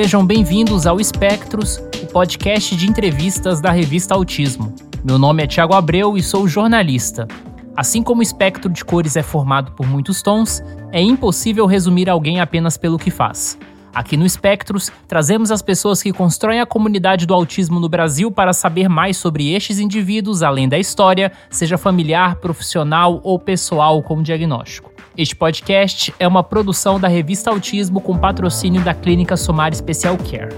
Sejam bem-vindos ao Espectros, o podcast de entrevistas da revista Autismo. Meu nome é Tiago Abreu e sou jornalista. Assim como o espectro de cores é formado por muitos tons, é impossível resumir alguém apenas pelo que faz. Aqui no Espectros, trazemos as pessoas que constroem a comunidade do autismo no Brasil para saber mais sobre estes indivíduos, além da história, seja familiar, profissional ou pessoal com diagnóstico. Este podcast é uma produção da revista Autismo com patrocínio da Clínica Somar Special Care.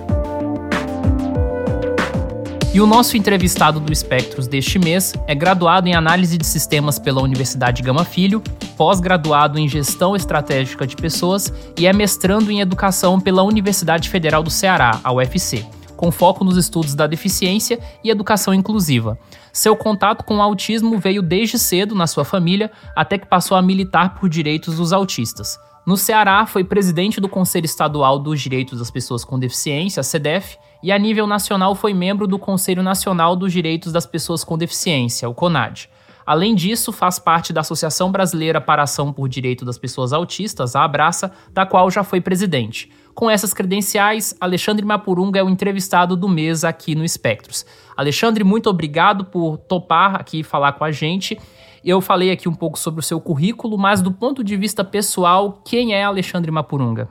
E o nosso entrevistado do Espectros deste mês é graduado em Análise de Sistemas pela Universidade Gama Filho, pós-graduado em Gestão Estratégica de Pessoas e é mestrando em Educação pela Universidade Federal do Ceará, a UFC, com foco nos estudos da deficiência e educação inclusiva. Seu contato com o autismo veio desde cedo na sua família, até que passou a militar por direitos dos autistas. No Ceará, foi presidente do Conselho Estadual dos Direitos das Pessoas com Deficiência, CDF, e a nível nacional foi membro do Conselho Nacional dos Direitos das Pessoas com Deficiência, o CONAD. Além disso, faz parte da Associação Brasileira para Ação por Direito das Pessoas Autistas, a Abraça, da qual já foi presidente. Com essas credenciais, Alexandre Mapurunga é o entrevistado do mês aqui no Espectros. Alexandre, muito obrigado por topar aqui falar com a gente. Eu falei aqui um pouco sobre o seu currículo, mas do ponto de vista pessoal, quem é Alexandre Mapurunga?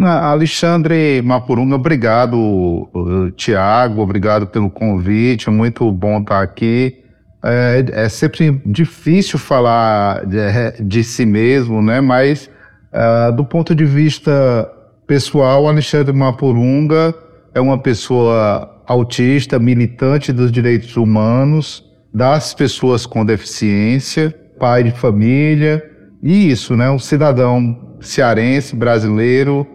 Alexandre Mapurunga, obrigado, Tiago, obrigado pelo convite, muito bom estar aqui. É, é sempre difícil falar de, de, si mesmo, né? Mas uh, do ponto de vista pessoal, Alexandre Mapurunga é uma pessoa autista, militante dos direitos humanos, das pessoas com deficiência, pai de família, e isso, né? Um cidadão cearense, brasileiro,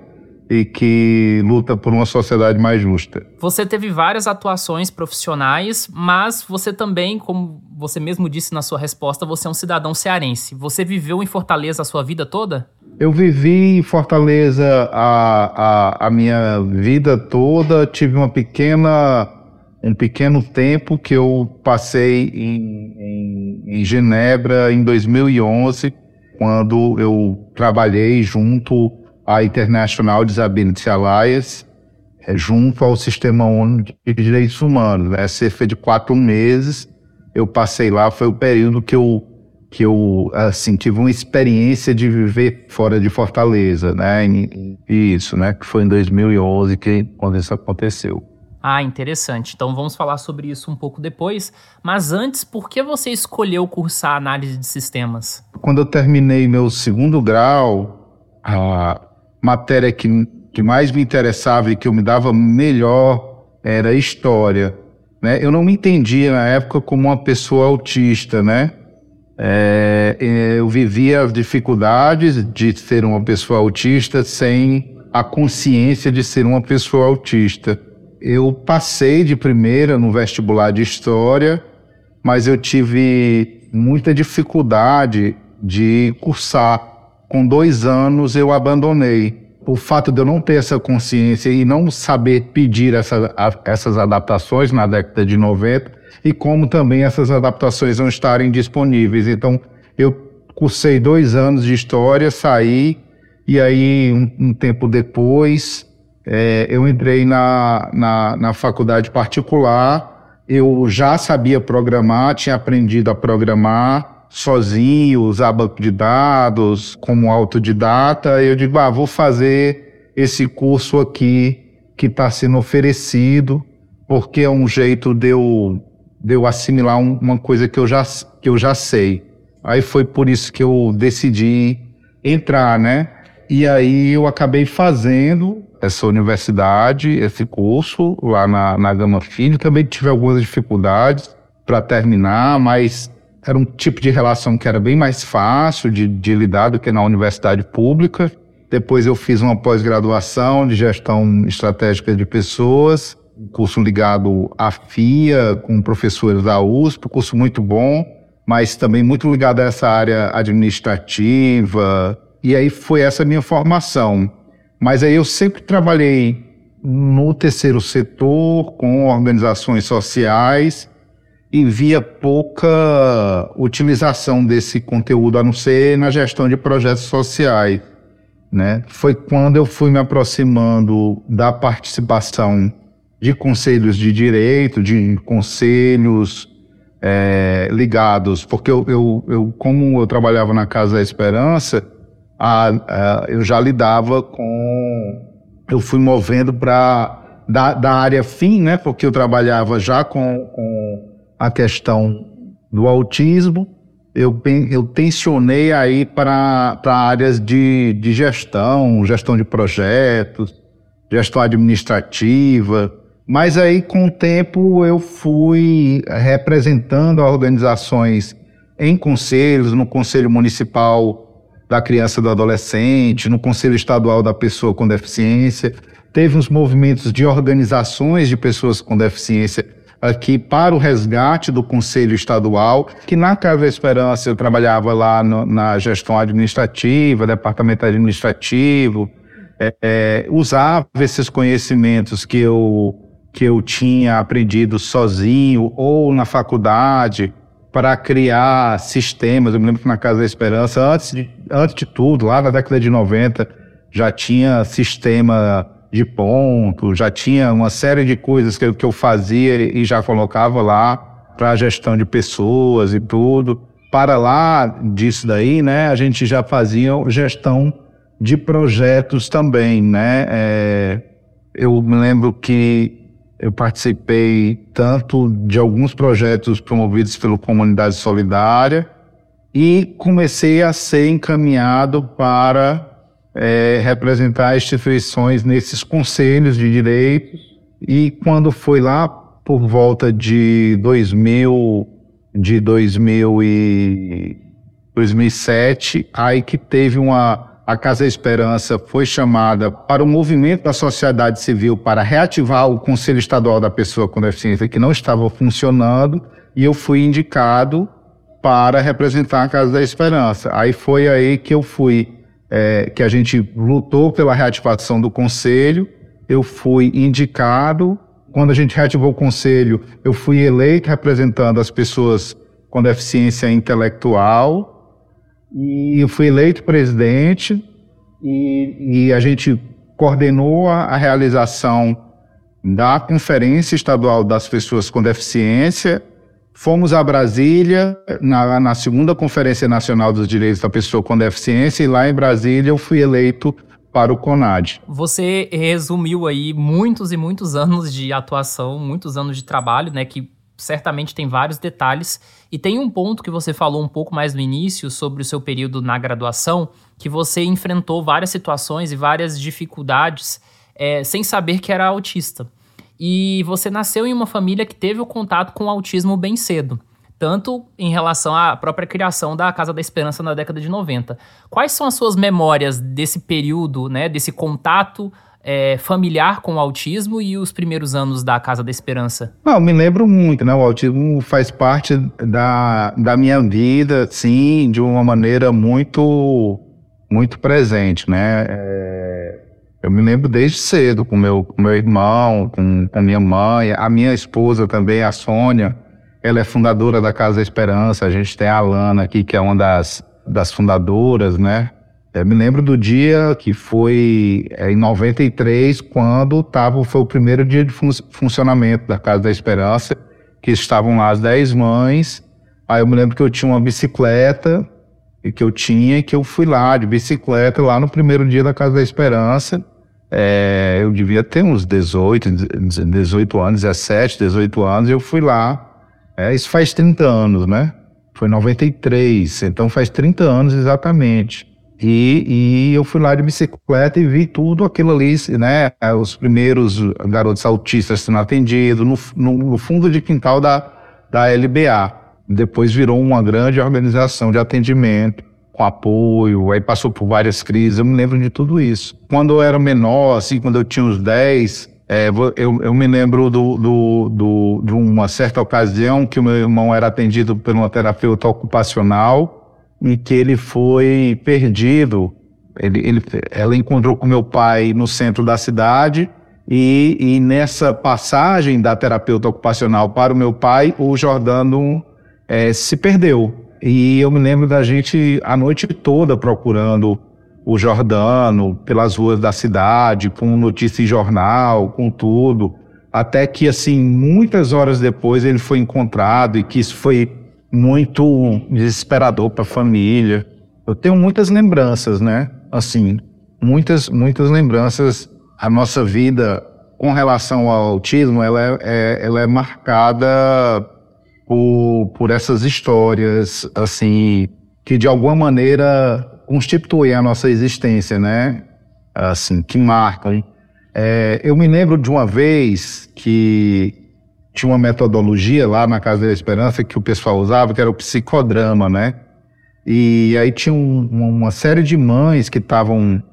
e que luta por uma sociedade mais justa. Você teve várias atuações profissionais, mas você também, como você mesmo disse na sua resposta, você é um cidadão cearense. Você viveu em Fortaleza a sua vida toda? Eu vivi em Fortaleza a, a, a minha vida toda. Tive uma pequena um pequeno tempo que eu passei em, em, em Genebra em 2011, quando eu trabalhei junto a International Disability Alliance é, junto ao Sistema ONU de Direitos Humanos. Né? Cerca de quatro meses eu passei lá, foi o período que eu, que eu assim, tive uma experiência de viver fora de Fortaleza, né? E isso, né? Que foi em 2011 que quando isso aconteceu. Ah, interessante. Então vamos falar sobre isso um pouco depois. Mas antes, por que você escolheu cursar análise de sistemas? Quando eu terminei meu segundo grau, a, matéria que, que mais me interessava e que eu me dava melhor era história. Né? Eu não me entendia na época como uma pessoa autista, né? É, eu vivia as dificuldades de ser uma pessoa autista sem a consciência de ser uma pessoa autista. Eu passei de primeira no vestibular de história, mas eu tive muita dificuldade de cursar com dois anos eu abandonei. O fato de eu não ter essa consciência e não saber pedir essa, a, essas adaptações na década de 90 e como também essas adaptações não estarem disponíveis. Então, eu cursei dois anos de história, saí e aí um, um tempo depois é, eu entrei na, na, na faculdade particular. Eu já sabia programar, tinha aprendido a programar sozinho, usar banco de dados como autodidata, eu digo, ah, vou fazer esse curso aqui que está sendo oferecido, porque é um jeito de eu, de eu assimilar um, uma coisa que eu, já, que eu já sei. Aí foi por isso que eu decidi entrar, né? E aí eu acabei fazendo essa universidade, esse curso lá na, na Gama Filho. Também tive algumas dificuldades para terminar, mas era um tipo de relação que era bem mais fácil de, de lidar do que na universidade pública. Depois eu fiz uma pós-graduação de gestão estratégica de pessoas, um curso ligado à FIA, com professores da USP, um curso muito bom, mas também muito ligado a essa área administrativa. E aí foi essa minha formação. Mas aí eu sempre trabalhei no terceiro setor, com organizações sociais, e via pouca utilização desse conteúdo, a não ser na gestão de projetos sociais. né? Foi quando eu fui me aproximando da participação de conselhos de direito, de conselhos é, ligados, porque eu, eu, eu, como eu trabalhava na Casa da Esperança, a, a, eu já lidava com, eu fui movendo para da, da área fim, né? Porque eu trabalhava já com, com a questão do autismo, eu, eu tensionei aí para áreas de, de gestão, gestão de projetos, gestão administrativa, mas aí com o tempo eu fui representando organizações em conselhos, no Conselho Municipal da Criança e do Adolescente, no Conselho Estadual da Pessoa com Deficiência, teve uns movimentos de organizações de pessoas com deficiência aqui para o resgate do Conselho Estadual, que na Casa da Esperança eu trabalhava lá no, na gestão administrativa, departamento administrativo, é, é, usava esses conhecimentos que eu, que eu tinha aprendido sozinho ou na faculdade para criar sistemas. Eu me lembro que na Casa da Esperança, antes de, antes de tudo, lá na década de 90, já tinha sistema de ponto, já tinha uma série de coisas que, eu, que eu fazia e já colocava lá para a gestão de pessoas e tudo. Para lá disso daí, né, a gente já fazia gestão de projetos também, né? É, eu me lembro que eu participei tanto de alguns projetos promovidos pela Comunidade Solidária e comecei a ser encaminhado para é, representar instituições nesses conselhos de direitos. E quando foi lá por volta de 2000, de 2000 e 2007, aí que teve uma a Casa Esperança foi chamada para o movimento da sociedade civil para reativar o Conselho Estadual da Pessoa com Deficiência que não estava funcionando e eu fui indicado para representar a Casa da Esperança. Aí foi aí que eu fui é, que a gente lutou pela reativação do conselho. Eu fui indicado. Quando a gente reativou o conselho, eu fui eleito representando as pessoas com deficiência intelectual. E eu fui eleito presidente. E, e a gente coordenou a, a realização da Conferência Estadual das Pessoas com Deficiência Fomos a Brasília, na, na, segunda Conferência Nacional dos Direitos da Pessoa com Deficiência, e lá em Brasília eu fui eleito para o CONAD. Você resumiu aí muitos e muitos anos de atuação, muitos anos de trabalho, né, que certamente tem vários detalhes. E tem um ponto que você falou um pouco mais no início sobre o seu período na graduação, que você enfrentou várias situações e várias dificuldades é, sem saber que era autista. E você nasceu em uma família que teve o contato com o autismo bem cedo, tanto em relação à própria criação da Casa da Esperança na década de 90. Quais são as suas memórias desse período, né, desse contato é, familiar com o autismo e os primeiros anos da Casa da Esperança? Não, me lembro muito, né? O autismo faz parte da, da minha vida, sim, de uma maneira muito, muito presente, né? É, eu me lembro desde cedo com meu, com meu irmão, com a minha mãe, a minha esposa também, a Sônia. Ela é fundadora da Casa da Esperança. A gente tem a Alana aqui, que é uma das, das fundadoras, né? Eu me lembro do dia que foi é, em 93, quando tava, foi o primeiro dia de fun funcionamento da Casa da Esperança, que estavam lá as 10 mães. Aí eu me lembro que eu tinha uma bicicleta que eu tinha, que eu fui lá de bicicleta, lá no primeiro dia da Casa da Esperança. É, eu devia ter uns 18, 18 anos, 17, 18 anos, eu fui lá. É, isso faz 30 anos, né? Foi 93, então faz 30 anos exatamente. E, e, eu fui lá de bicicleta e vi tudo aquilo ali, né? Os primeiros garotos autistas sendo atendidos no, no, no fundo de quintal da, da LBA. Depois virou uma grande organização de atendimento com apoio, aí passou por várias crises, eu me lembro de tudo isso. Quando eu era menor, assim, quando eu tinha uns 10, é, eu, eu, me lembro do, do, do, de uma certa ocasião que o meu irmão era atendido por uma terapeuta ocupacional e que ele foi perdido. Ele, ele, ela encontrou com meu pai no centro da cidade e, e nessa passagem da terapeuta ocupacional para o meu pai, o Jordano é, se perdeu. E eu me lembro da gente a noite toda procurando o Jordano pelas ruas da cidade, com notícia em jornal, com tudo, até que assim muitas horas depois ele foi encontrado e que isso foi muito desesperador para a família. Eu tenho muitas lembranças, né? Assim, muitas muitas lembranças. A nossa vida com relação ao autismo, ela é, é ela é marcada por, por essas histórias, assim, que de alguma maneira constituem a nossa existência, né? Assim, que marcam. É, eu me lembro de uma vez que tinha uma metodologia lá na Casa da Esperança que o pessoal usava, que era o psicodrama, né? E aí tinha um, uma série de mães que estavam,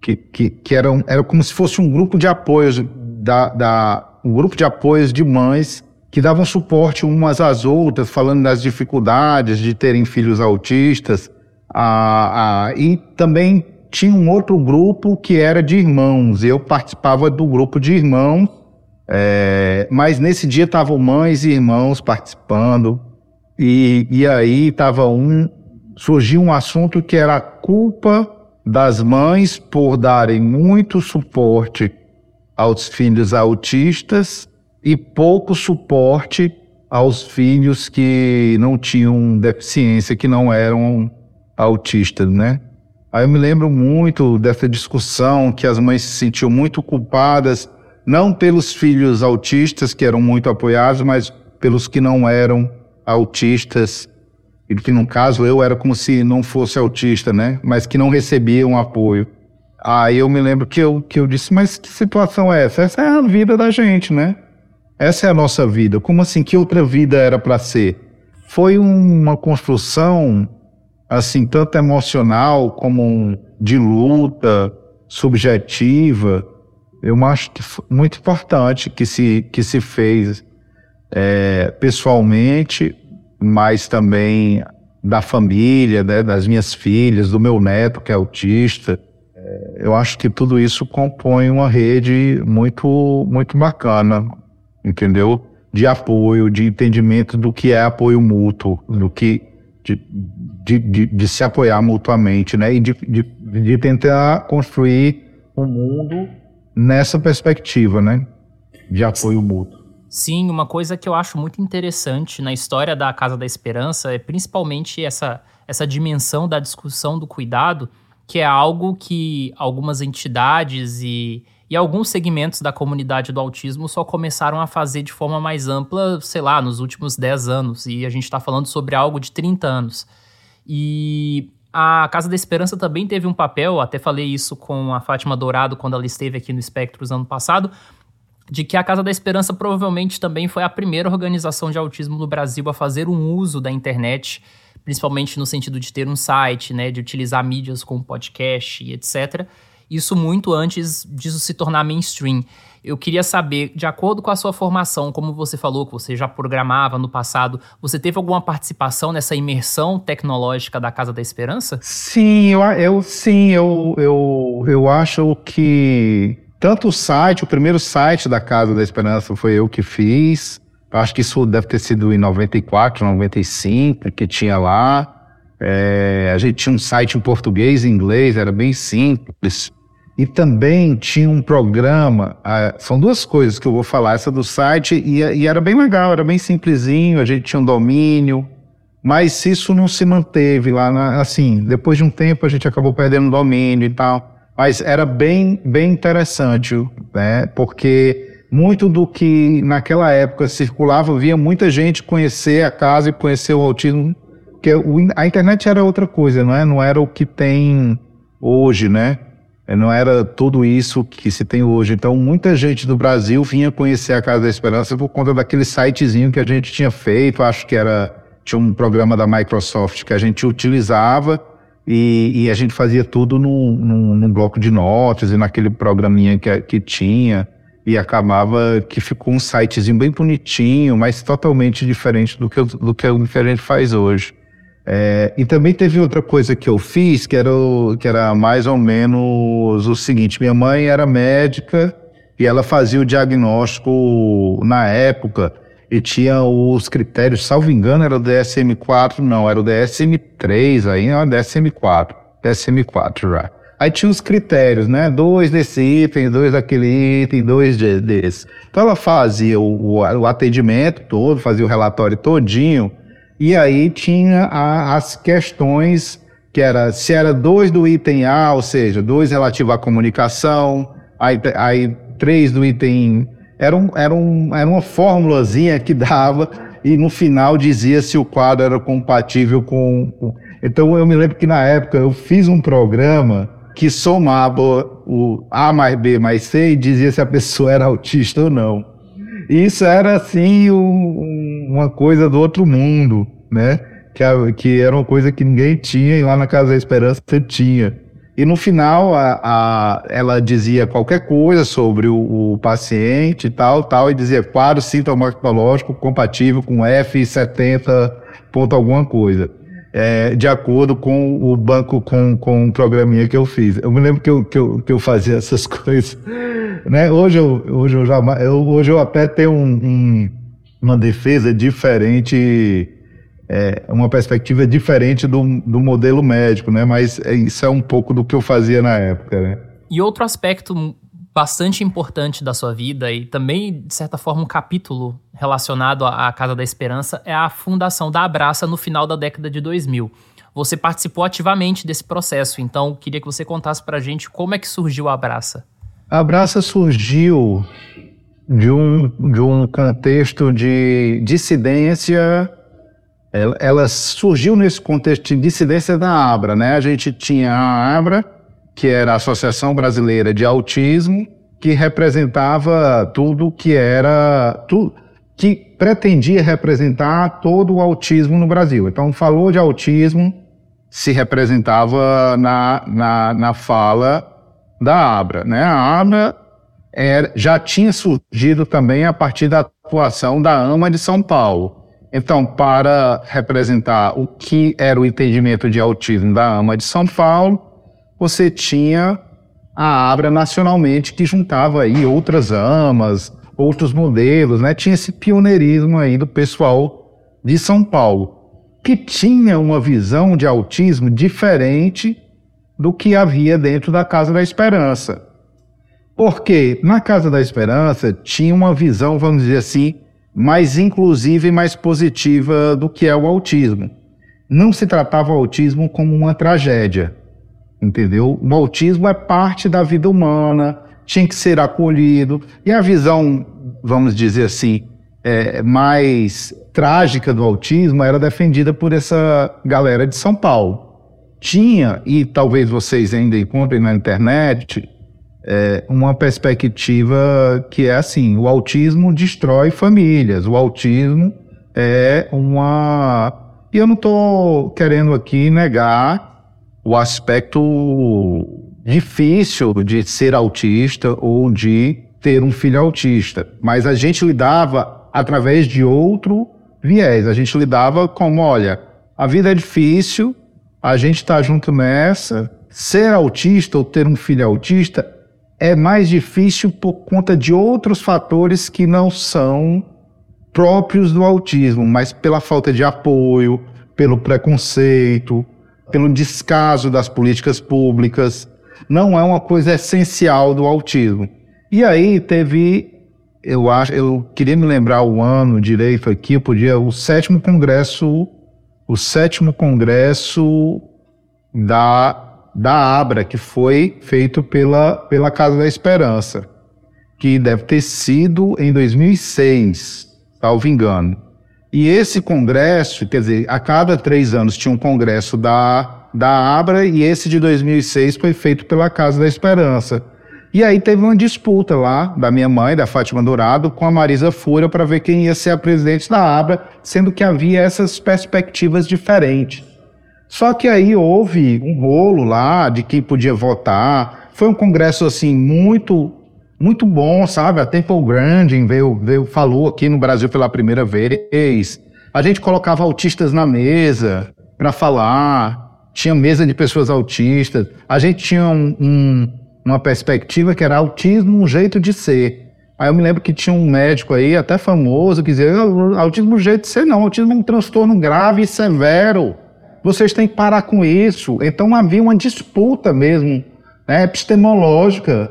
que, que, que eram, era como se fosse um grupo de apoio, da, da, um grupo de apoios de mães que davam suporte umas às outras, falando das dificuldades de terem filhos autistas, ah, ah, e também tinha um outro grupo que era de irmãos. Eu participava do grupo de irmãos, é, mas nesse dia estavam mães e irmãos participando. E, e aí estava um. Surgiu um assunto que era a culpa das mães por darem muito suporte aos filhos autistas e pouco suporte aos filhos que não tinham deficiência, que não eram autistas, né? Aí eu me lembro muito dessa discussão que as mães se sentiam muito culpadas, não pelos filhos autistas que eram muito apoiados, mas pelos que não eram autistas, e que no caso eu era como se não fosse autista, né? Mas que não recebiam apoio. Aí eu me lembro que eu, que eu disse, mas que situação é essa? Essa é a vida da gente, né? Essa é a nossa vida. Como assim? Que outra vida era para ser? Foi uma construção assim, tanto emocional como de luta subjetiva, eu acho que muito importante que se, que se fez é, pessoalmente, mas também da família, né, das minhas filhas, do meu neto que é autista. É, eu acho que tudo isso compõe uma rede muito, muito bacana, entendeu? De apoio, de entendimento do que é apoio mútuo, do que de, de, de, de, se apoiar mutuamente, né? E de, de, de tentar construir um mundo nessa perspectiva, né? De apoio mútuo. Sim, uma coisa que eu acho muito interessante na história da Casa da Esperança é principalmente essa, essa dimensão da discussão do cuidado, que é algo que algumas entidades e e alguns segmentos da comunidade do autismo só começaram a fazer de forma mais ampla, sei lá, nos últimos 10 anos. E a gente está falando sobre algo de 30 anos. E a Casa da Esperança também teve um papel, até falei isso com a Fátima Dourado quando ela esteve aqui no Espectros ano passado, de que a Casa da Esperança provavelmente também foi a primeira organização de autismo no Brasil a fazer um uso da internet, principalmente no sentido de ter um site, né, de utilizar mídias como podcast e etc isso muito antes disso se tornar mainstream. Eu queria saber, de acordo com a sua formação, como você falou que você já programava no passado, você teve alguma participação nessa imersão tecnológica da Casa da Esperança? Sim, eu, eu sim, eu, eu, eu acho que tanto o site, o primeiro site da Casa da Esperança foi eu que fiz. Acho que isso deve ter sido em 94, 95, que tinha lá. É, a gente tinha um site em português e inglês, era bem simples. E também tinha um programa, são duas coisas que eu vou falar, essa do site, e, e, era bem legal, era bem simplesinho, a gente tinha um domínio, mas isso não se manteve lá, na, assim, depois de um tempo a gente acabou perdendo o domínio e tal, mas era bem, bem interessante, né, porque muito do que naquela época circulava, via muita gente conhecer a casa e conhecer o autismo, porque a internet era outra coisa, não é? Não era o que tem hoje, né? É, não era tudo isso que se tem hoje. Então, muita gente do Brasil vinha conhecer a Casa da Esperança por conta daquele sitezinho que a gente tinha feito. Acho que era tinha um programa da Microsoft que a gente utilizava e, e a gente fazia tudo num, num, bloco de notas e naquele programinha que, que tinha e acabava que ficou um sitezinho bem bonitinho, mas totalmente diferente do que, do que a gente faz hoje. É, e também teve outra coisa que eu fiz, que era, o, que era mais ou menos o seguinte: minha mãe era médica e ela fazia o diagnóstico na época e tinha os critérios, salvo engano, era o DSM-4, não, era o DSM-3 aí, não, DSM-4, DSM-4 já. Aí tinha os critérios, né? Dois desse item, dois daquele item, dois desse. Então ela fazia o, o, atendimento todo, fazia o relatório todinho, e aí tinha a, as questões que era se era dois do item A, ou seja, dois relativo à comunicação, aí, aí três do item. Era, um, era, um, era uma formulazinha que dava e no final dizia se o quadro era compatível com. Então eu me lembro que na época eu fiz um programa que somava o A mais B mais C e dizia se a pessoa era autista ou não. Isso era assim um, uma coisa do outro mundo, né? Que, que era uma coisa que ninguém tinha e lá na Casa da Esperança você tinha. E no final a, a, ela dizia qualquer coisa sobre o, o, paciente e tal, tal, e dizia quadro sintomatológico compatível com F70 ponto alguma coisa é, de acordo com o banco, com, com o programinha que eu fiz. Eu me lembro que eu, que eu, que eu fazia essas coisas. Né? Hoje, eu, hoje, eu já, eu, hoje eu até tenho um, um, uma defesa diferente, é, uma perspectiva diferente do, do modelo médico, né? mas é, isso é um pouco do que eu fazia na época. Né? E outro aspecto bastante importante da sua vida e também, de certa forma, um capítulo relacionado à Casa da Esperança é a fundação da Abraça no final da década de 2000. Você participou ativamente desse processo, então queria que você contasse para a gente como é que surgiu a Abraça. A Abraça surgiu de um, de um contexto de dissidência ela, ela, surgiu nesse contexto de dissidência da ABRA, né? A gente tinha a ABRA, que era a Associação Brasileira de Autismo, que representava tudo que era. Tu, que pretendia representar todo o autismo no Brasil. Então, falou de autismo, se representava na, na, na fala da ABRA. Né? A ABRA já tinha surgido também a partir da atuação da AMA de São Paulo. Então, para representar o que era o entendimento de autismo da AMA de São Paulo, você tinha a Abra nacionalmente que juntava aí outras amas, outros modelos, né? Tinha esse pioneirismo aí do pessoal de São Paulo, que tinha uma visão de autismo diferente do que havia dentro da Casa da Esperança. Porque na Casa da Esperança tinha uma visão, vamos dizer assim, mais inclusiva e mais positiva do que é o autismo. Não se tratava o autismo como uma tragédia entendeu? O autismo é parte da vida humana, tinha que ser acolhido. E a visão, vamos dizer assim, é, mais trágica do autismo era defendida por essa galera de São Paulo. Tinha, e talvez vocês ainda encontrem na internet, é, uma perspectiva que é assim: o autismo destrói famílias, o autismo é uma. E eu não estou querendo aqui negar o aspecto difícil de ser autista ou de ter um filho autista. Mas a gente lidava através de outro viés. A gente lidava como, olha, a vida é difícil, a gente está junto nessa. Ser autista ou ter um filho autista é mais difícil por conta de outros fatores que não são próprios do autismo, mas pela falta de apoio, pelo preconceito, pelo descaso das políticas públicas, não é uma coisa essencial do autismo. E aí teve, eu acho, eu queria me lembrar o ano direito aqui, eu podia, o sétimo congresso, o sétimo congresso da da Abra, que foi feito pela, pela Casa da Esperança, que deve ter sido em 2006, salvo engano. E esse congresso, quer dizer, a cada três anos tinha um congresso da, da Abra e esse de 2006 foi feito pela Casa da Esperança. E aí teve uma disputa lá da minha mãe, da Fátima Dourado, com a Marisa Fura para ver quem ia ser a presidente da Abra, sendo que havia essas perspectivas diferentes. Só que aí houve um rolo lá de quem podia votar. Foi um congresso assim muito muito bom, sabe? A Temple Grandin veio, veio, falou aqui no Brasil pela primeira vez. A gente colocava autistas na mesa para falar, tinha mesa de pessoas autistas. A gente tinha um, um, uma perspectiva que era autismo um jeito de ser. Aí eu me lembro que tinha um médico aí, até famoso, que dizia: autismo um jeito de ser, não, autismo é um transtorno grave e severo. Vocês têm que parar com isso. Então havia uma disputa mesmo né, epistemológica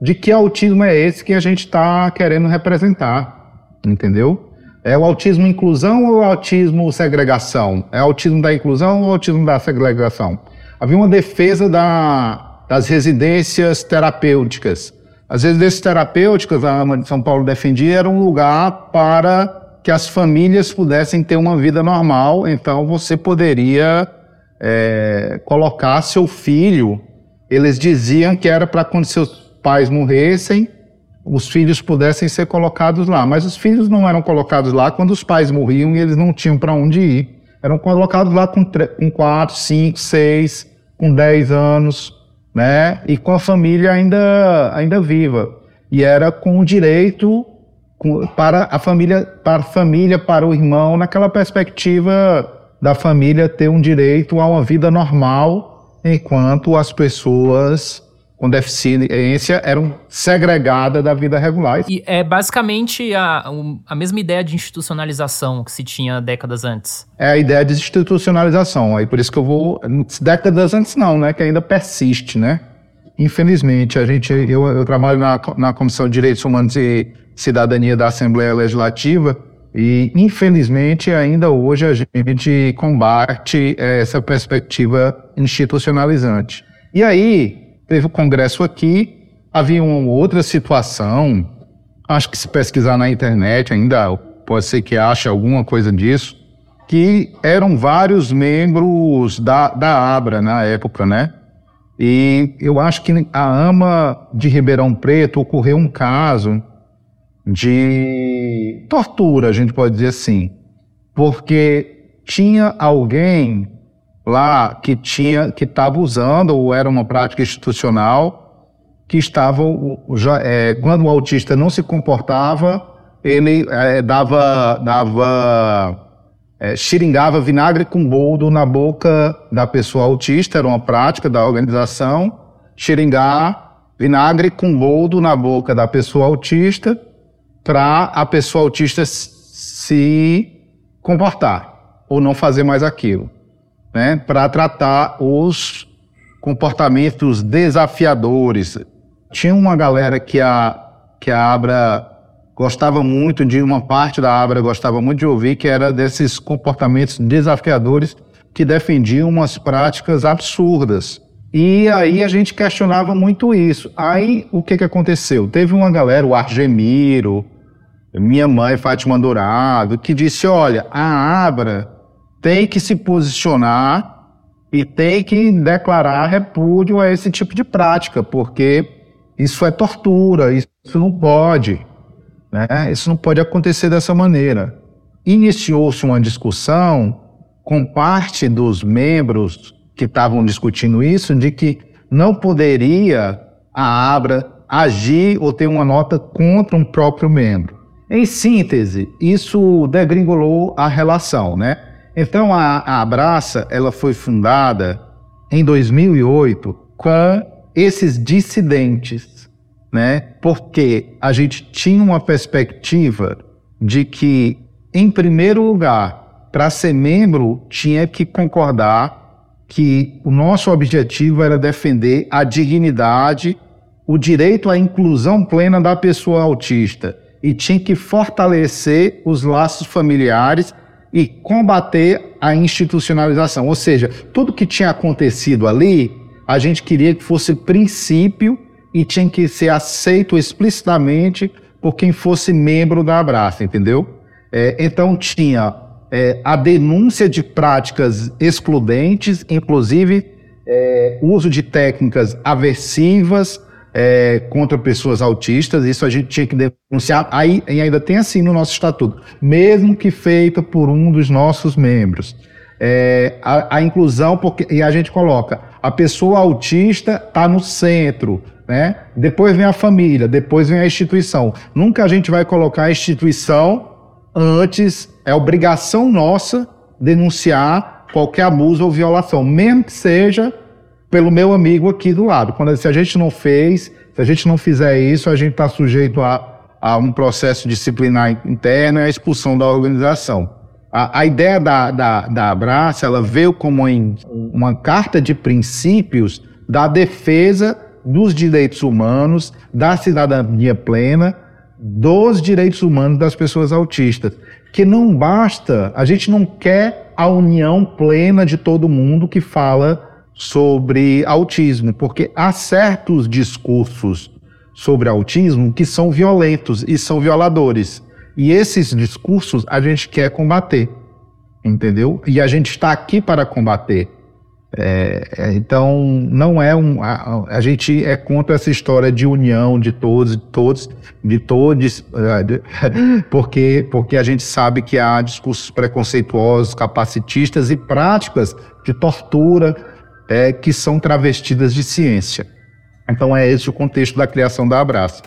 de que autismo é esse que a gente está querendo representar, entendeu? É o autismo inclusão ou o autismo segregação? É o autismo da inclusão ou o autismo da segregação? Havia uma defesa da, das residências terapêuticas. As residências terapêuticas, a AMA de São Paulo defendia, era um lugar para que as famílias pudessem ter uma vida normal, então você poderia é, colocar seu filho. Eles diziam que era para quando seus pais morressem, os filhos pudessem ser colocados lá. Mas os filhos não eram colocados lá quando os pais morriam e eles não tinham para onde ir. Eram colocados lá com, com 4, 5, 6, com 10 anos, né? E com a família ainda, ainda viva. E era com o direito para a família, para a família, para o irmão, naquela perspectiva da família ter um direito a uma vida normal, enquanto as pessoas com deficiência eram segregadas da vida regular. E é basicamente a, a mesma ideia de institucionalização que se tinha décadas antes. É a ideia de institucionalização. Aí por isso que eu vou. Décadas antes não, né? Que ainda persiste, né? Infelizmente, a gente, eu, eu trabalho na, na Comissão de Direitos Humanos e Cidadania da Assembleia Legislativa e, infelizmente, ainda hoje a gente combate essa perspectiva institucionalizante. E aí, teve o congresso aqui, havia uma outra situação, acho que se pesquisar na internet ainda pode ser que ache alguma coisa disso, que eram vários membros da, da ABRA na época, né? E eu acho que a AMA de Ribeirão Preto ocorreu um caso de tortura, a gente pode dizer assim, porque tinha alguém lá que tinha que estava usando ou era uma prática institucional que estava já é, quando o autista não se comportava ele é, dava dava é, xiringava vinagre com boldo na boca da pessoa autista era uma prática da organização xiringar vinagre com boldo na boca da pessoa autista para a pessoa autista se comportar ou não fazer mais aquilo, né? Para tratar os comportamentos desafiadores. Tinha uma galera que a que a Abra gostava muito de uma parte da Abra gostava muito de ouvir que era desses comportamentos desafiadores que defendiam umas práticas absurdas. E aí a gente questionava muito isso. Aí o que, que aconteceu? Teve uma galera, o Argemiro, minha mãe, Fátima Dourado, que disse: olha, a Abra tem que se posicionar e tem que declarar repúdio a esse tipo de prática, porque isso é tortura, isso não pode. Né? Isso não pode acontecer dessa maneira. Iniciou-se uma discussão com parte dos membros que estavam discutindo isso, de que não poderia a Abra agir ou ter uma nota contra um próprio membro. Em síntese, isso degringolou a relação, né? Então a, a Abraça, ela foi fundada em 2008 com esses dissidentes, né? Porque a gente tinha uma perspectiva de que, em primeiro lugar, para ser membro, tinha que concordar que o nosso objetivo era defender a dignidade, o direito à inclusão plena da pessoa autista e tinha que fortalecer os laços familiares e combater a institucionalização. Ou seja, tudo que tinha acontecido ali, a gente queria que fosse princípio e tinha que ser aceito explicitamente por quem fosse membro da Abraça, entendeu? É, então tinha é, a denúncia de práticas excludentes, inclusive é, uso de técnicas aversivas é, contra pessoas autistas, isso a gente tinha que denunciar, aí e ainda tem assim no nosso estatuto, mesmo que feita por um dos nossos membros. É, a, a, inclusão, porque, e a gente coloca, a pessoa autista está no centro, né? depois vem a família, depois vem a instituição. Nunca a gente vai colocar a instituição antes é obrigação nossa denunciar qualquer abuso ou violação, mesmo que seja pelo meu amigo aqui do lado. Quando se a gente não fez, se a gente não fizer isso, a gente está sujeito a, a, um processo disciplinar interno e a expulsão da organização. A, a ideia da, da, da Abraça, ela veio como em uma carta de princípios da defesa dos direitos humanos, da cidadania plena, dos direitos humanos das pessoas autistas. Que não basta, a gente não quer a união plena de todo mundo que fala sobre autismo, porque há certos discursos sobre autismo que são violentos e são violadores. E esses discursos a gente quer combater, entendeu? E a gente está aqui para combater. É, é, então, não é um. A, a, gente é contra essa história de união de todos, de todos, de todos, é, porque, porque a gente sabe que há discursos preconceituosos, capacitistas e práticas de tortura é, que são travestidas de ciência. Então, é esse o contexto da criação da Abraça.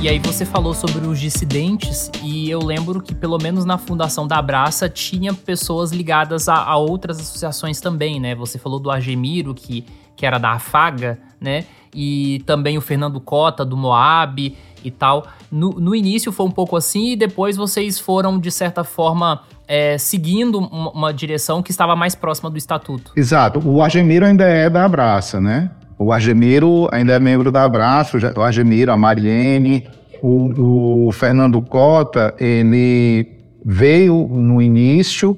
E aí você falou sobre os dissidentes e eu lembro que pelo menos na fundação da Abraça tinha pessoas ligadas a, a outras associações também, né? Você falou do Argemiro, que, que era da Afaga, né? E também o Fernando Cota, do Moab e tal. No, no início foi um pouco assim e depois vocês foram, de certa forma, é, seguindo uma, uma, direção que estava mais próxima do estatuto. Exato. O Argemiro ainda é da Abraça, né? O Argemiro ainda é membro da Abraço, o Argemiro, a Marilene, o, o Fernando Cota, ele veio no início,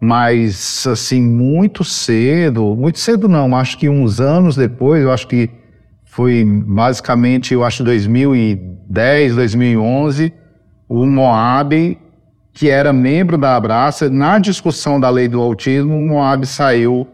mas assim, muito cedo, muito cedo não, acho que uns anos depois, eu acho que foi basicamente, eu acho 2010, 2011, o Moab, que era membro da Abraça, na discussão da lei do autismo, o Moab saiu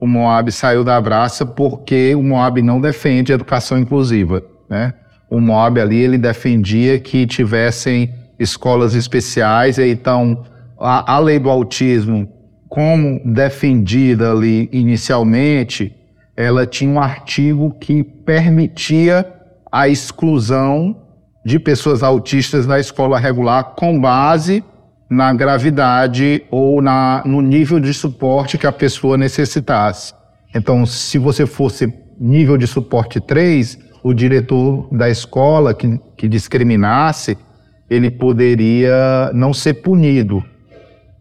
o Moab saiu da Abraça porque o Moab não defende educação inclusiva, né? O Moab ali ele defendia que tivessem escolas especiais, então a, a lei do autismo, como defendida ali inicialmente, ela tinha um artigo que permitia a exclusão de pessoas autistas da escola regular com base na gravidade ou na, no nível de suporte que a pessoa necessitasse. Então, se você fosse nível de suporte 3, o diretor da escola que, que discriminasse, ele poderia não ser punido.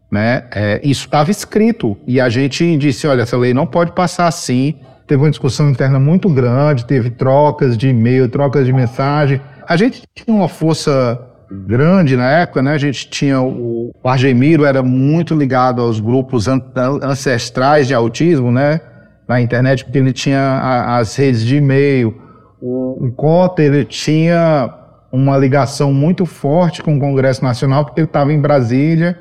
Né? É, isso estava escrito e a gente disse, olha, essa lei não pode passar assim. Teve uma discussão interna muito grande, teve trocas de e-mail, trocas de mensagem. A gente tinha uma força grande na época, né? A gente tinha o, o Argemiro era muito ligado aos grupos an ancestrais de autismo, né? Na internet, porque ele tinha a, as redes de e-mail. O, o Cota, ele tinha uma ligação muito forte com o Congresso Nacional, porque ele estava em Brasília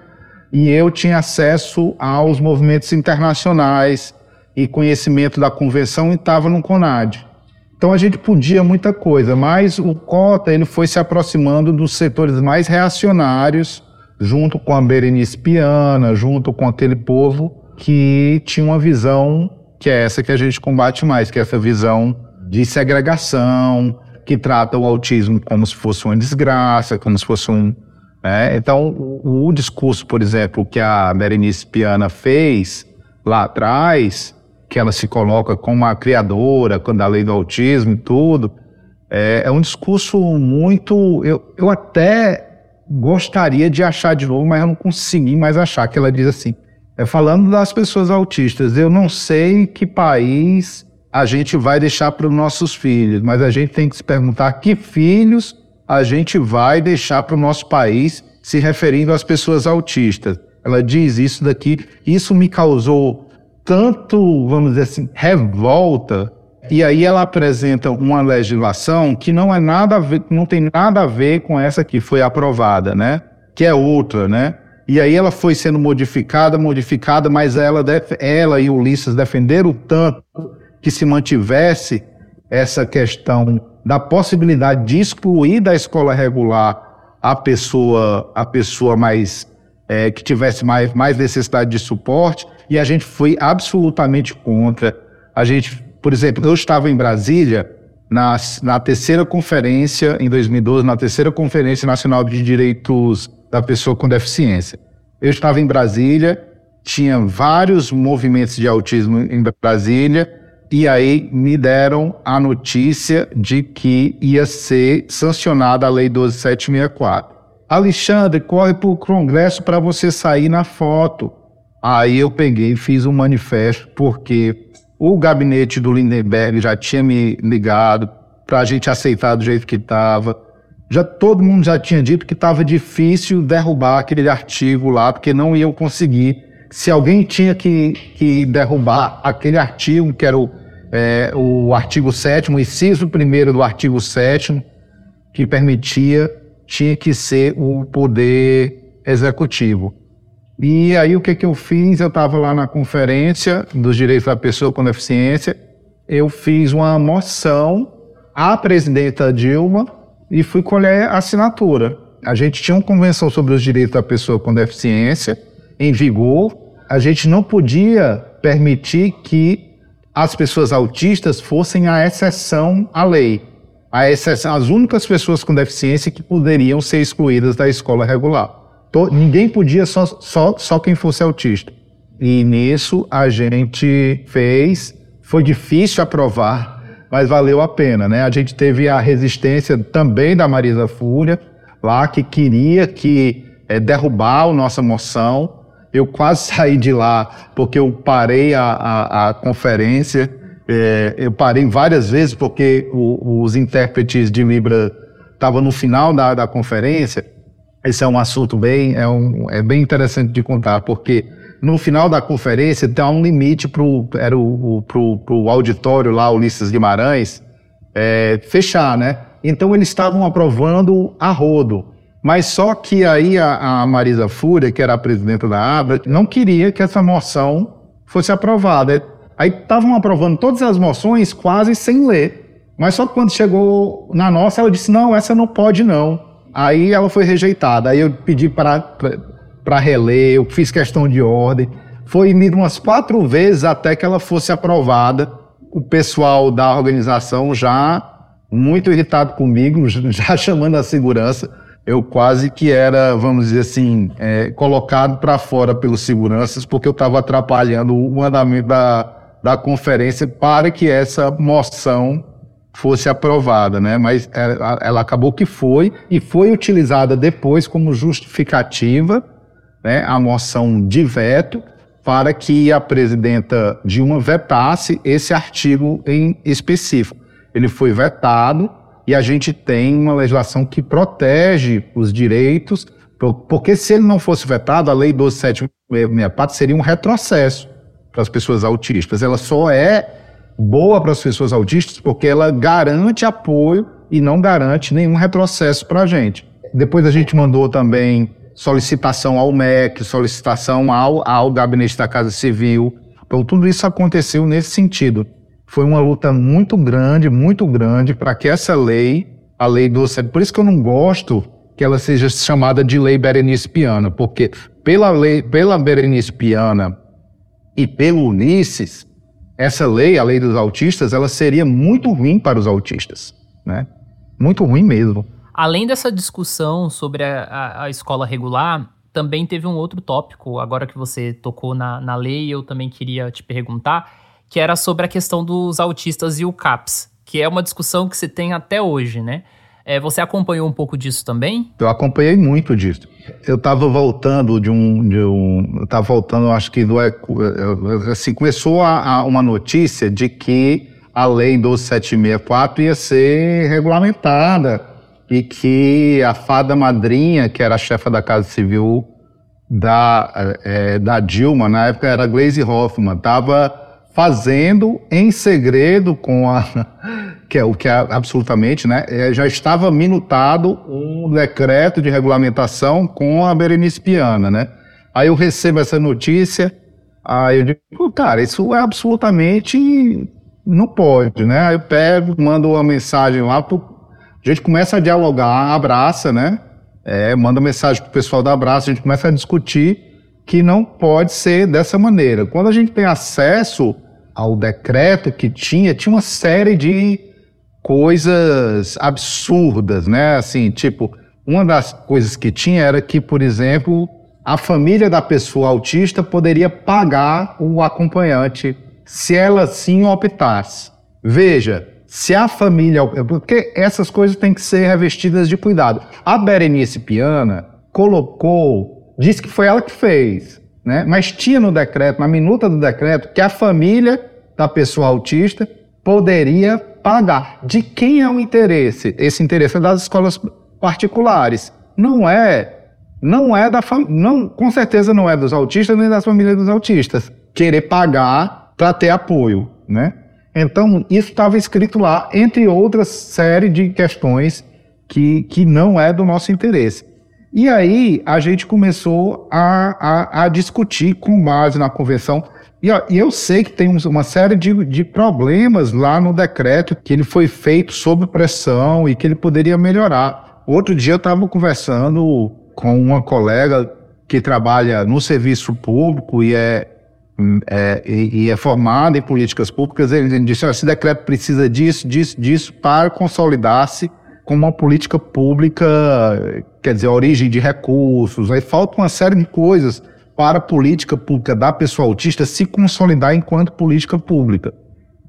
e eu tinha acesso aos movimentos internacionais e conhecimento da convenção e estava no CONAD. Então a gente podia muita coisa, mas o Cota ele foi se aproximando dos setores mais reacionários, junto com a Berenice Piana, junto com aquele povo que tinha uma visão que é essa que a gente combate mais, que é essa visão de segregação, que trata o autismo como se fosse uma desgraça, como se fosse um. Né? Então, o, o discurso, por exemplo, que a Berenice Piana fez lá atrás, que ela se coloca como a criadora, quando a lei do autismo e tudo, é, é um discurso muito. Eu, eu até gostaria de achar de novo, mas eu não consegui mais achar, que ela diz assim, é, falando das pessoas autistas, eu não sei que país a gente vai deixar para os nossos filhos, mas a gente tem que se perguntar que filhos a gente vai deixar para o nosso país se referindo às pessoas autistas. Ela diz isso daqui, isso me causou tanto, vamos dizer assim, revolta. E aí ela apresenta uma legislação que não é nada ver, não tem nada a ver com essa que foi aprovada, né? Que é outra, né? E aí ela foi sendo modificada, modificada, mas ela, ela e Ulisses defenderam tanto que se mantivesse essa questão da possibilidade de excluir da escola regular a pessoa, a pessoa mais é, que tivesse mais, mais necessidade de suporte, e a gente foi absolutamente contra. A gente, por exemplo, eu estava em Brasília na, na terceira conferência, em 2012, na terceira Conferência Nacional de Direitos da Pessoa com Deficiência. Eu estava em Brasília, tinha vários movimentos de autismo em Brasília, e aí me deram a notícia de que ia ser sancionada a Lei 12764. Alexandre, corre para o Congresso para você sair na foto. Aí eu peguei e fiz um manifesto, porque o gabinete do Lindenberg já tinha me ligado para a gente aceitar do jeito que estava. Já todo mundo já tinha dito que estava difícil derrubar aquele artigo lá, porque não iam conseguir. Se alguém tinha que, que derrubar aquele artigo, que era o, é, o artigo 7 o inciso 1 do artigo 7 que permitia, tinha que ser o poder executivo. E aí o que, que eu fiz? Eu estava lá na conferência dos direitos da pessoa com deficiência, eu fiz uma moção à presidenta Dilma e fui colher assinatura. A gente tinha uma convenção sobre os direitos da pessoa com deficiência em vigor. A gente não podia permitir que as pessoas autistas fossem a exceção à lei. A exceção, as únicas pessoas com deficiência que poderiam ser excluídas da escola regular. Ninguém podia só, só, só quem fosse autista. E nisso a gente fez. Foi difícil aprovar mas valeu a pena, né? A gente teve a resistência também da Marisa Fúria, lá que queria que é, derrubar a nossa moção. Eu quase saí de lá porque eu parei a, a, a conferência. É, eu parei várias vezes porque o, os intérpretes de Libra estavam no final da, da conferência. Esse é um assunto bem, é, um, é bem interessante de contar, porque no final da conferência tem um limite para o, pro, pro auditório lá, Ulisses Guimarães, é, fechar, né? Então eles estavam aprovando a rodo. Mas só que aí a, a Marisa Fúria, que era a presidenta da ABRA, não queria que essa moção fosse aprovada. Aí estavam aprovando todas as moções quase sem ler. Mas só que quando chegou na nossa, ela disse: não, essa não pode não. Aí ela foi rejeitada. Aí eu pedi para reler, eu fiz questão de ordem. Foi lido umas quatro vezes até que ela fosse aprovada. O pessoal da organização já muito irritado comigo, já chamando a segurança. Eu quase que era, vamos dizer assim, é, colocado para fora pelos seguranças, porque eu estava atrapalhando o andamento da, da conferência para que essa moção fosse aprovada, né? Mas ela, ela acabou que foi e foi utilizada depois como justificativa né, a moção de veto para que a presidenta Dilma vetasse esse artigo em específico. Ele foi vetado e a gente tem uma legislação que protege os direitos, porque se ele não fosse vetado, a Lei 12764 seria um retrocesso para as pessoas autistas. Ela só é boa para as pessoas autistas porque ela garante apoio e não garante nenhum retrocesso para a gente. Depois a gente mandou também solicitação ao MEC, solicitação ao, ao Gabinete da Casa Civil. Então, tudo isso aconteceu nesse sentido. Foi uma luta muito grande, muito grande, para que essa lei, a lei do. Por isso que eu não gosto que ela seja chamada de lei Berenice Piana, porque pela lei, pela Berenice Piana e pelo Ulisses, essa lei, a lei dos autistas, ela seria muito ruim para os autistas, né? Muito ruim mesmo. Além dessa discussão sobre a, a, a, escola regular, também teve um outro tópico, agora que você tocou na, na lei, eu também queria te perguntar, que era sobre a questão dos autistas e o CAPS, que é uma discussão que se tem até hoje, né? É, você acompanhou um pouco disso também? Eu acompanhei muito disso. Eu estava voltando de um, de um, eu estava voltando, acho que do assim começou a, a, uma notícia de que a lei 12764 ia ser regulamentada e que a fada madrinha, que era a chefa da Casa Civil da, é, da Dilma, na época era Glaze Hoffman, estava fazendo em segredo com a. que é o que é absolutamente, né? É, já estava minutado um decreto de regulamentação com a Berenice Piana, né? Aí eu recebo essa notícia, aí eu digo, cara, isso é absolutamente. não pode, né? Aí eu pego, mando uma mensagem lá pro a gente começa a dialogar, abraça, né? É, manda mensagem pro pessoal da Abraça, a gente começa a discutir que não pode ser dessa maneira. Quando a gente tem acesso ao decreto que tinha, tinha uma série de coisas absurdas, né? Assim, tipo, uma das coisas que tinha era que, por exemplo, a família da pessoa autista poderia pagar o acompanhante se ela sim optasse. Veja, se a família. Porque essas coisas têm que ser revestidas de cuidado. A Berenice Piana colocou, disse que foi ela que fez, né? mas tinha no decreto, na minuta do decreto, que a família da pessoa autista poderia pagar. De quem é o interesse? Esse interesse é das escolas particulares. Não é, não é da não, com certeza não é dos autistas nem das famílias dos autistas querer pagar para ter apoio, né? Então, isso estava escrito lá, entre outras série de questões que, que não é do nosso interesse. E aí a gente começou a, a, a discutir com base na convenção. E, ó, e eu sei que tem uma série de, de problemas lá no decreto que ele foi feito sob pressão e que ele poderia melhorar. Outro dia eu estava conversando com uma colega que trabalha no serviço público e é, é, e, é formada em políticas públicas. Ele disse: esse decreto precisa disso, disso, disso para consolidar-se como uma política pública, quer dizer, origem de recursos, aí falta uma série de coisas para a política pública da pessoa autista se consolidar enquanto política pública,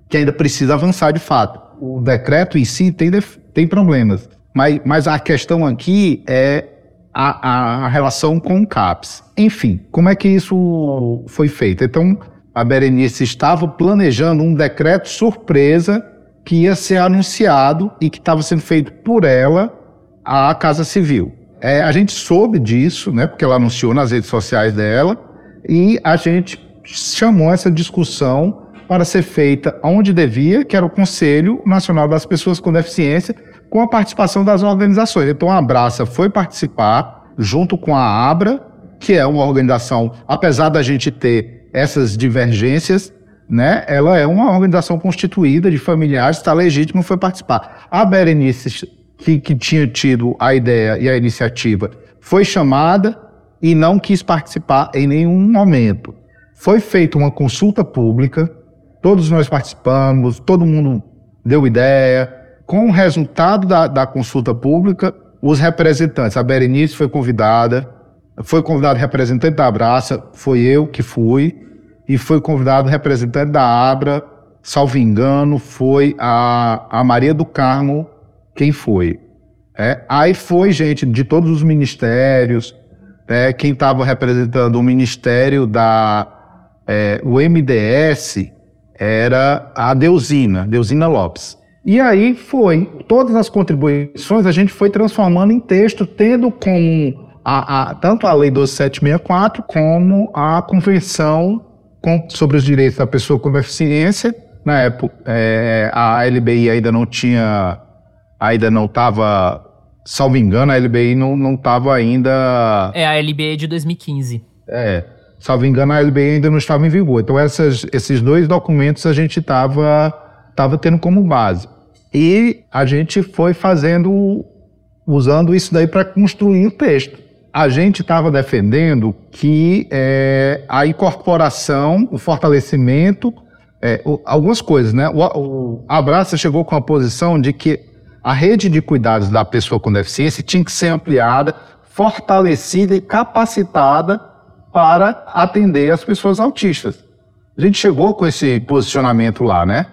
que ainda precisa avançar de fato. O decreto em si tem, tem problemas, mas, mas a questão aqui é a, a, relação com o CAPS. Enfim, como é que isso foi feito? Então, a Berenice estava planejando um decreto surpresa que ia ser anunciado e que estava sendo feito por ela à Casa Civil. É, a gente soube disso, né, porque ela anunciou nas redes sociais dela, e a gente chamou essa discussão para ser feita onde devia, que era o Conselho Nacional das Pessoas com Deficiência, com a participação das organizações. Então a Abraça foi participar junto com a Abra, que é uma organização, apesar da gente ter essas divergências, né? Ela é uma organização constituída de familiares, está legítimo, foi participar. A Berenice, que, que tinha tido a ideia e a iniciativa, foi chamada e não quis participar em nenhum momento. Foi feita uma consulta pública, todos nós participamos, todo mundo deu ideia. Com o resultado da, da consulta pública, os representantes, a Berenice foi convidada, foi convidado representante da Abraça, foi eu que fui, e foi convidado representante da Abra, salvo engano, foi a, a Maria do Carmo quem foi. É, aí foi gente de todos os ministérios, é, quem estava representando o ministério da é, o MDS era a Deusina, Deusina Lopes. E aí foi, todas as contribuições a gente foi transformando em texto, tendo como a, a, tanto a Lei 12764 como a Convenção com, sobre os direitos da pessoa com deficiência. Na época, é, a LBI ainda não tinha, ainda não estava, salvo engano, a LBI não estava ainda. É, a LBI é de 2015. É, salvo engano, a LBI ainda não estava em vigor. Então, essas, esses dois documentos a gente estava tava tendo como base. E a gente foi fazendo, usando isso daí para construir o texto a gente estava defendendo que é, a incorporação, o fortalecimento, é, o, algumas coisas, né? O, o Abraça chegou com a posição de que a rede de cuidados da pessoa com deficiência tinha que ser ampliada, fortalecida e capacitada para atender as pessoas autistas. A gente chegou com esse posicionamento lá, né?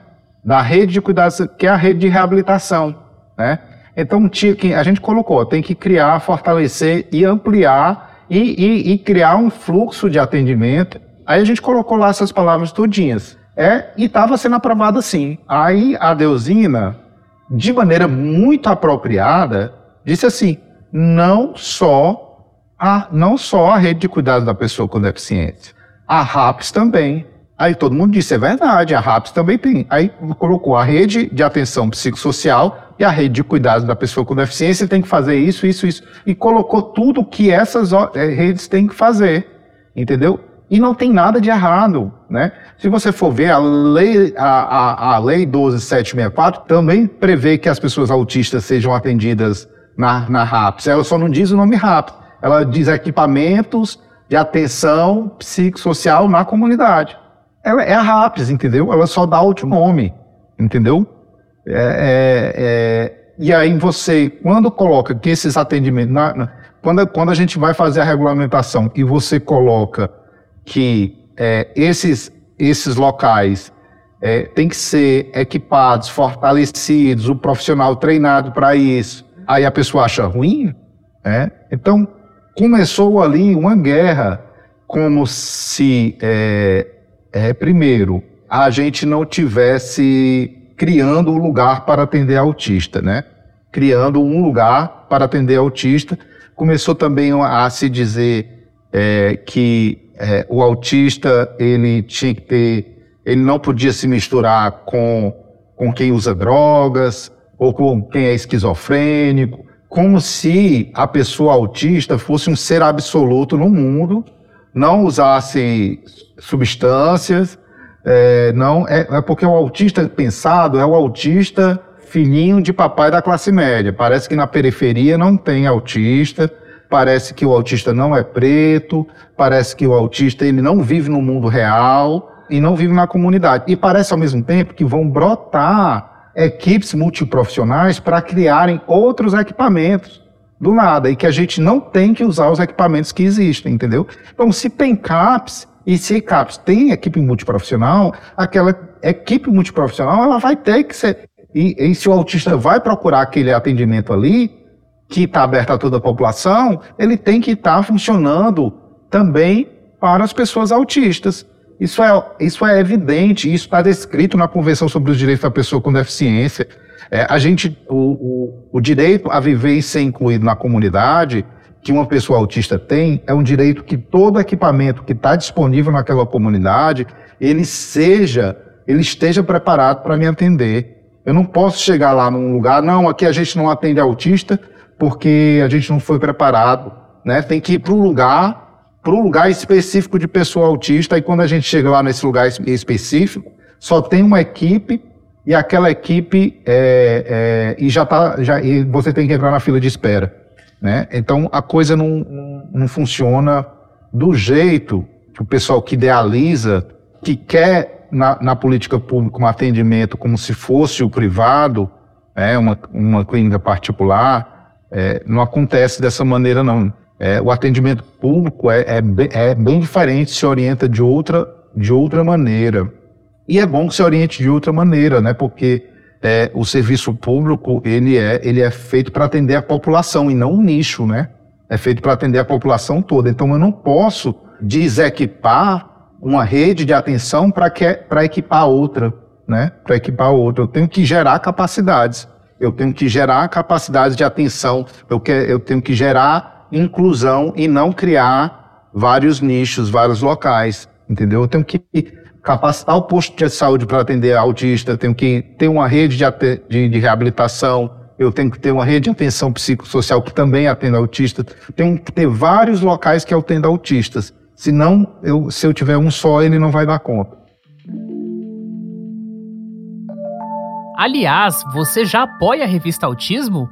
Da rede de cuidados, que é a rede de reabilitação, né? Então, tinha que, a gente colocou, tem que criar, fortalecer e ampliar e, e, e criar um fluxo de atendimento. Aí a gente colocou lá essas palavras todinhas. É, e estava sendo aprovado assim. Aí a Deusina, de maneira muito apropriada, disse assim: não só a, não só a rede de cuidados da pessoa com deficiência, a RAPS também. Aí todo mundo disse: é verdade, a RAPS também tem. Aí colocou a rede de atenção psicossocial e a rede de cuidados da pessoa com deficiência tem que fazer isso, isso, isso. E colocou tudo que essas eh, redes têm que fazer, entendeu? E não tem nada de errado, né? Se você for ver, a lei, a, a, a lei 12764 também prevê que as pessoas autistas sejam atendidas na, na RAPS. Ela só não diz o nome RAPS. Ela diz equipamentos de atenção psicossocial na comunidade. Ela é a RAPS, entendeu? Ela só dá outro nome, entendeu? É, é, é, e aí você, quando coloca que esses atendimentos, na, na, quando, quando a gente vai fazer a regulamentação e você coloca que é, esses, esses locais é, têm que ser equipados, fortalecidos, o profissional treinado para isso, aí a pessoa acha ruim, é? então começou ali uma guerra, como se, é, primeiro, a gente não tivesse criando um lugar para atender autista, né? Criando um lugar para atender autista. Começou também a se dizer é, que é, o autista ele tinha que ter, ele não podia se misturar com, com quem usa drogas ou com quem é esquizofrênico, como se a pessoa autista fosse um ser absoluto no mundo, não usasse substâncias é, não, é, é porque o autista pensado é o autista filhinho de papai da classe média. Parece que na periferia não tem autista, parece que o autista não é preto, parece que o autista ele não vive no mundo real e não vive na comunidade. E parece ao mesmo tempo que vão brotar equipes multiprofissionais para criarem outros equipamentos do nada e que a gente não tem que usar os equipamentos que existem, entendeu? Então, se tem CAPS, e se CAPS tem equipe multiprofissional, aquela equipe multiprofissional ela vai ter que ser. E, e se o autista vai procurar aquele atendimento ali, que está aberto a toda a população, ele tem que estar tá funcionando também para as pessoas autistas. Isso é, isso é evidente, isso está descrito na Convenção sobre os Direitos da Pessoa com Deficiência. É, a gente, o, o, o direito a viver e ser incluído na comunidade, que uma pessoa autista tem é um direito que todo equipamento que está disponível naquela comunidade ele seja, ele esteja preparado para me atender. Eu não posso chegar lá num lugar, não, aqui a gente não atende autista porque a gente não foi preparado, né? Tem que ir para um lugar, para um lugar específico de pessoa autista e quando a gente chega lá nesse lugar específico, só tem uma equipe e aquela equipe é, é, e já tá, já e você tem que entrar na fila de espera. Né? Então a coisa não, não, funciona do jeito que o pessoal que idealiza, que quer na, na, política pública um atendimento como se fosse o privado, é, uma, uma clínica particular, é, não acontece dessa maneira não. É, o atendimento público é, é, bem, é bem diferente, se orienta de outra, de outra maneira. E é bom que se oriente de outra maneira, né? Porque é, o serviço público ele é, ele é feito para atender a população e não um nicho, né? É feito para atender a população toda. Então eu não posso desequipar uma rede de atenção para equipar outra, né? Para equipar outra. Eu tenho que gerar capacidades. Eu tenho que gerar capacidades de atenção. Eu, que, eu tenho que gerar inclusão e não criar vários nichos, vários locais. Entendeu? Eu tenho que capacitar o posto de saúde para atender autista, tenho que ter uma rede de, de, de, reabilitação, eu tenho que ter uma rede de atenção psicossocial que também atenda autista, tenho que ter vários locais que atendam autistas. Senão, eu, se eu tiver um só, ele não vai dar conta. Aliás, você já apoia a revista Autismo?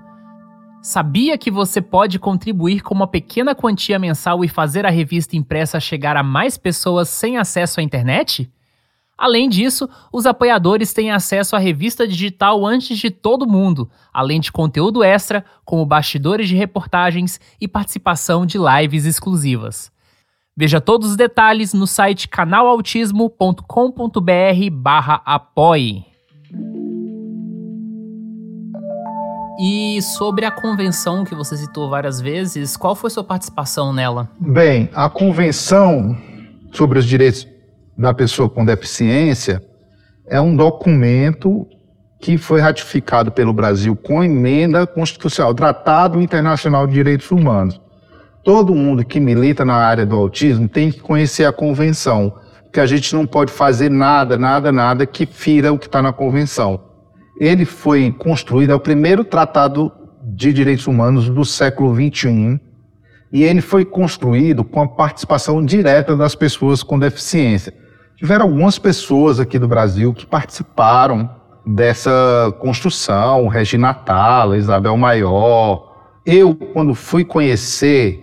Sabia que você pode contribuir com uma pequena quantia mensal e fazer a revista impressa chegar a mais pessoas sem acesso à internet? Além disso, os apoiadores têm acesso à revista digital antes de todo mundo, além de conteúdo extra, como bastidores de reportagens e participação de lives exclusivas. Veja todos os detalhes no site canalautismo.com.br/apoie. E sobre a convenção que você citou várias vezes, qual foi sua participação nela? Bem, a convenção sobre os direitos da pessoa com deficiência é um documento que foi ratificado pelo Brasil com emenda constitucional, Tratado Internacional de Direitos Humanos. Todo mundo que milita na área do autismo tem que conhecer a convenção, porque a gente não pode fazer nada, nada, nada que fira o que está na convenção. Ele foi construído, é o primeiro tratado de direitos humanos do século XXI, e ele foi construído com a participação direta das pessoas com deficiência. Tiveram algumas pessoas aqui do Brasil que participaram dessa construção, Regina Tala, Isabel Maior. Eu, quando fui conhecer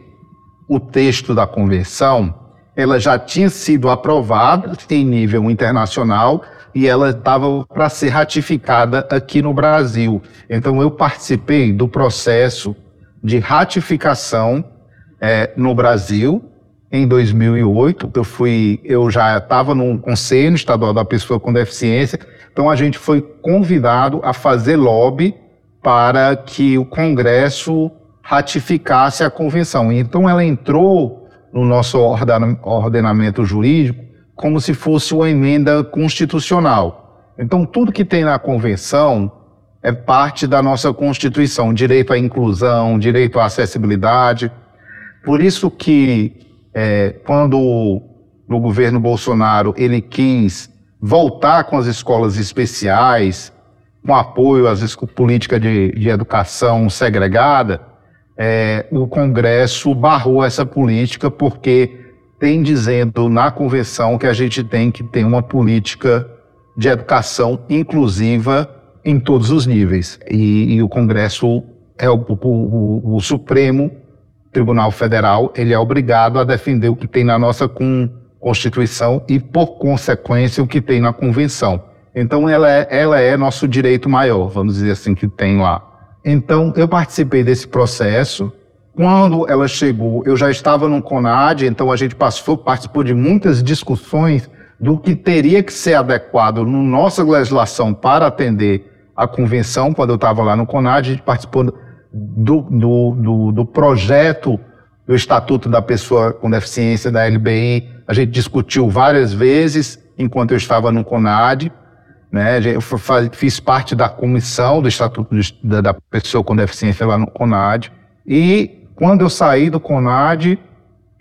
o texto da convenção, ela já tinha sido aprovada em nível internacional e ela estava para ser ratificada aqui no Brasil. Então eu participei do processo de ratificação é, no Brasil em 2008. Eu fui, eu já estava no Conselho Estadual da Pessoa com Deficiência, então a gente foi convidado a fazer lobby para que o Congresso ratificasse a convenção. Então ela entrou no nosso ordenamento jurídico como se fosse uma emenda constitucional. Então, tudo que tem na convenção é parte da nossa Constituição, direito à inclusão, direito à acessibilidade. Por isso que é, quando no governo Bolsonaro ele quis voltar com as escolas especiais, com apoio às políticas de, de educação segregada, é, o Congresso barrou essa política porque tem dizendo na convenção que a gente tem que ter uma política de educação inclusiva em todos os níveis. E, e o Congresso é o, o, o, Supremo Tribunal Federal, ele é obrigado a defender o que tem na nossa Constituição e, por consequência, o que tem na Convenção. Então, ela é, ela é nosso direito maior, vamos dizer assim, que tem lá. Então, eu participei desse processo. Quando ela chegou, eu já estava no CONAD, então a gente passou, participou de muitas discussões do que teria que ser adequado na nossa legislação para atender a convenção. Quando eu estava lá no CONAD, a gente participou do, do, do, do projeto do Estatuto da Pessoa com Deficiência, da LBI. A gente discutiu várias vezes enquanto eu estava no CONAD. Né? Eu fiz parte da comissão do Estatuto da Pessoa com Deficiência lá no CONAD. E quando eu saí do CONAD,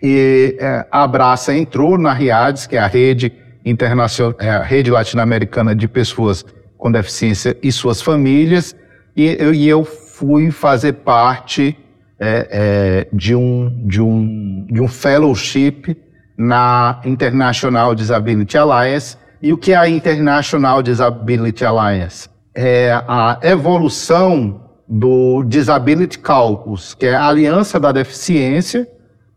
e, é, a Abraça entrou na RIADES, que é a rede internacional, é a rede latino-americana de pessoas com deficiência e suas famílias, e eu, e eu fui fazer parte é, é, de, um, de, um, de um fellowship na International Disability Alliance, e o que é a International Disability Alliance? É a evolução do Disability Caucus, que é a Aliança da Deficiência,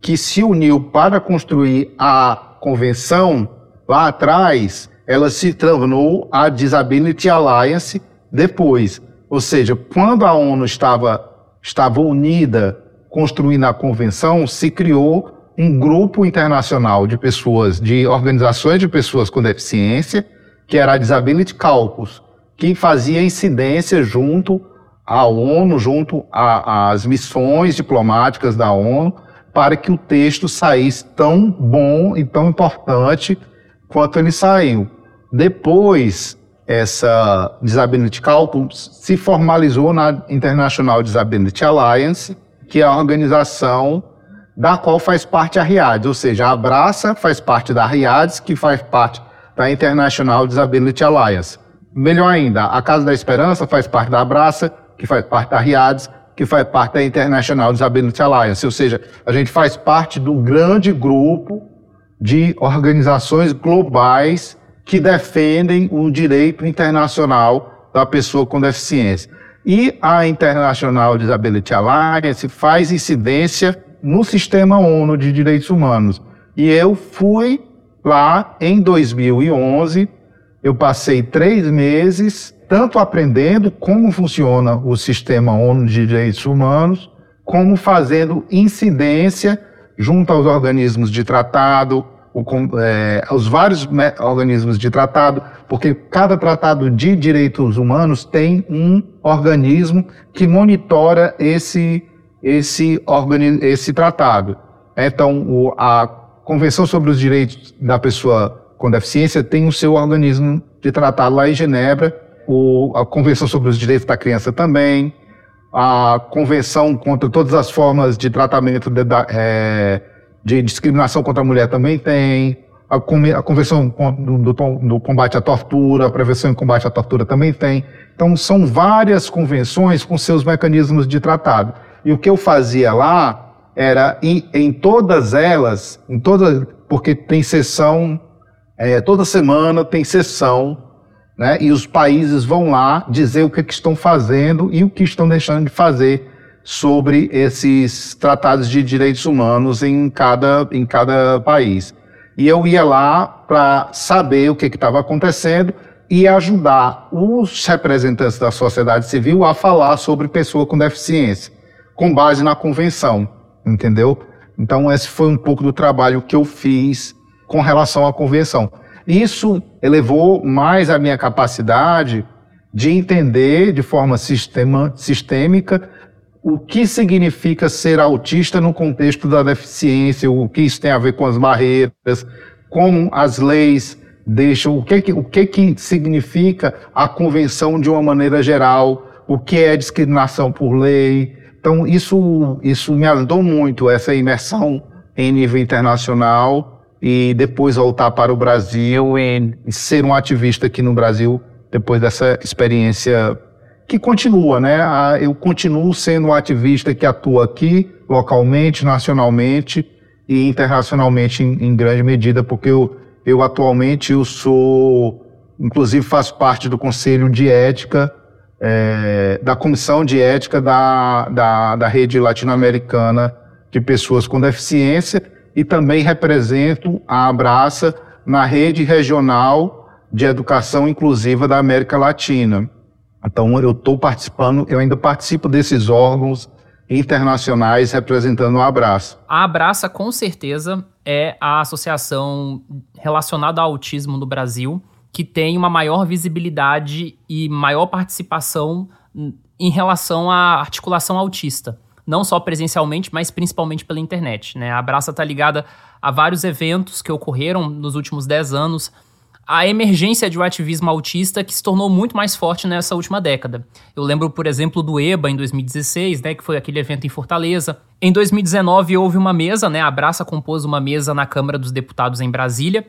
que se uniu para construir a convenção lá atrás, ela se tornou a Disability Alliance depois. Ou seja, quando a ONU estava, estava unida construindo a convenção, se criou um grupo internacional de pessoas, de organizações de pessoas com deficiência, que era a Disability Caucus, que fazia incidência junto à ONU, junto às missões diplomáticas da ONU, para que o texto saísse tão bom e tão importante quanto ele saiu. Depois, essa Disability Caucus se formalizou na International Disability Alliance, que é a organização da qual faz parte a RIADS, ou seja, a Abraça faz parte da RIADS, que faz parte da International Disability Alliance. Melhor ainda, a Casa da Esperança faz parte da Abraça, que faz parte da RIADS, que faz parte da International Disability Alliance, ou seja, a gente faz parte do grande grupo de organizações globais que defendem o direito internacional da pessoa com deficiência. E a International Disability Alliance faz incidência no sistema ONU de direitos humanos. E eu fui lá em 2011, eu passei três meses, tanto aprendendo como funciona o sistema ONU de direitos humanos, como fazendo incidência junto aos organismos de tratado, o, é, aos vários organismos de tratado, porque cada tratado de direitos humanos tem um organismo que monitora esse esse, esse tratado. Então, o, a Convenção sobre os Direitos da Pessoa com Deficiência tem o seu organismo de tratado lá em Genebra, o, a Convenção sobre os Direitos da Criança também, a Convenção contra todas as formas de tratamento de, é, de discriminação contra a mulher também tem, a, a Convenção do, do, do, Combate à Tortura, a Prevenção e Combate à Tortura também tem. Então, são várias convenções com seus mecanismos de tratado. E o que eu fazia lá era, em, em todas elas, em todas, porque tem sessão, é, toda semana tem sessão, né? E os países vão lá dizer o que, que estão fazendo e o que estão deixando de fazer sobre esses tratados de direitos humanos em cada, em cada país. E eu ia lá para saber o que estava acontecendo e ajudar os representantes da sociedade civil a falar sobre pessoa com deficiência com base na convenção, entendeu? Então, esse foi um pouco do trabalho que eu fiz com relação à convenção. Isso elevou mais a minha capacidade de entender de forma sistema, sistêmica o que significa ser autista no contexto da deficiência, o que isso tem a ver com as barreiras, como as leis deixam, o que, o que, que significa a convenção de uma maneira geral, o que é discriminação por lei. Então, isso, isso me ajudou muito, essa imersão em nível internacional e depois voltar para o Brasil e, ser um ativista aqui no Brasil depois dessa experiência que continua, né? Eu continuo sendo um ativista que atua aqui, localmente, nacionalmente e internacionalmente em, em grande medida, porque eu, eu atualmente eu sou, inclusive faço parte do Conselho de Ética, é, da Comissão de Ética da, da, da Rede Latino-Americana de Pessoas com Deficiência e também represento a Abraça na Rede Regional de Educação Inclusiva da América Latina. Então, eu estou participando, eu ainda participo desses órgãos internacionais representando o Abraça. A Abraça, com certeza, é a associação relacionada ao autismo no Brasil que tem uma maior visibilidade e maior participação em relação à articulação autista. Não só presencialmente, mas principalmente pela internet. Né? A Abraça está ligada a vários eventos que ocorreram nos últimos 10 anos a emergência de um ativismo autista que se tornou muito mais forte nessa última década. Eu lembro, por exemplo, do EBA em 2016, né, que foi aquele evento em Fortaleza. Em 2019 houve uma mesa, né, a Abraça compôs uma mesa na Câmara dos Deputados em Brasília,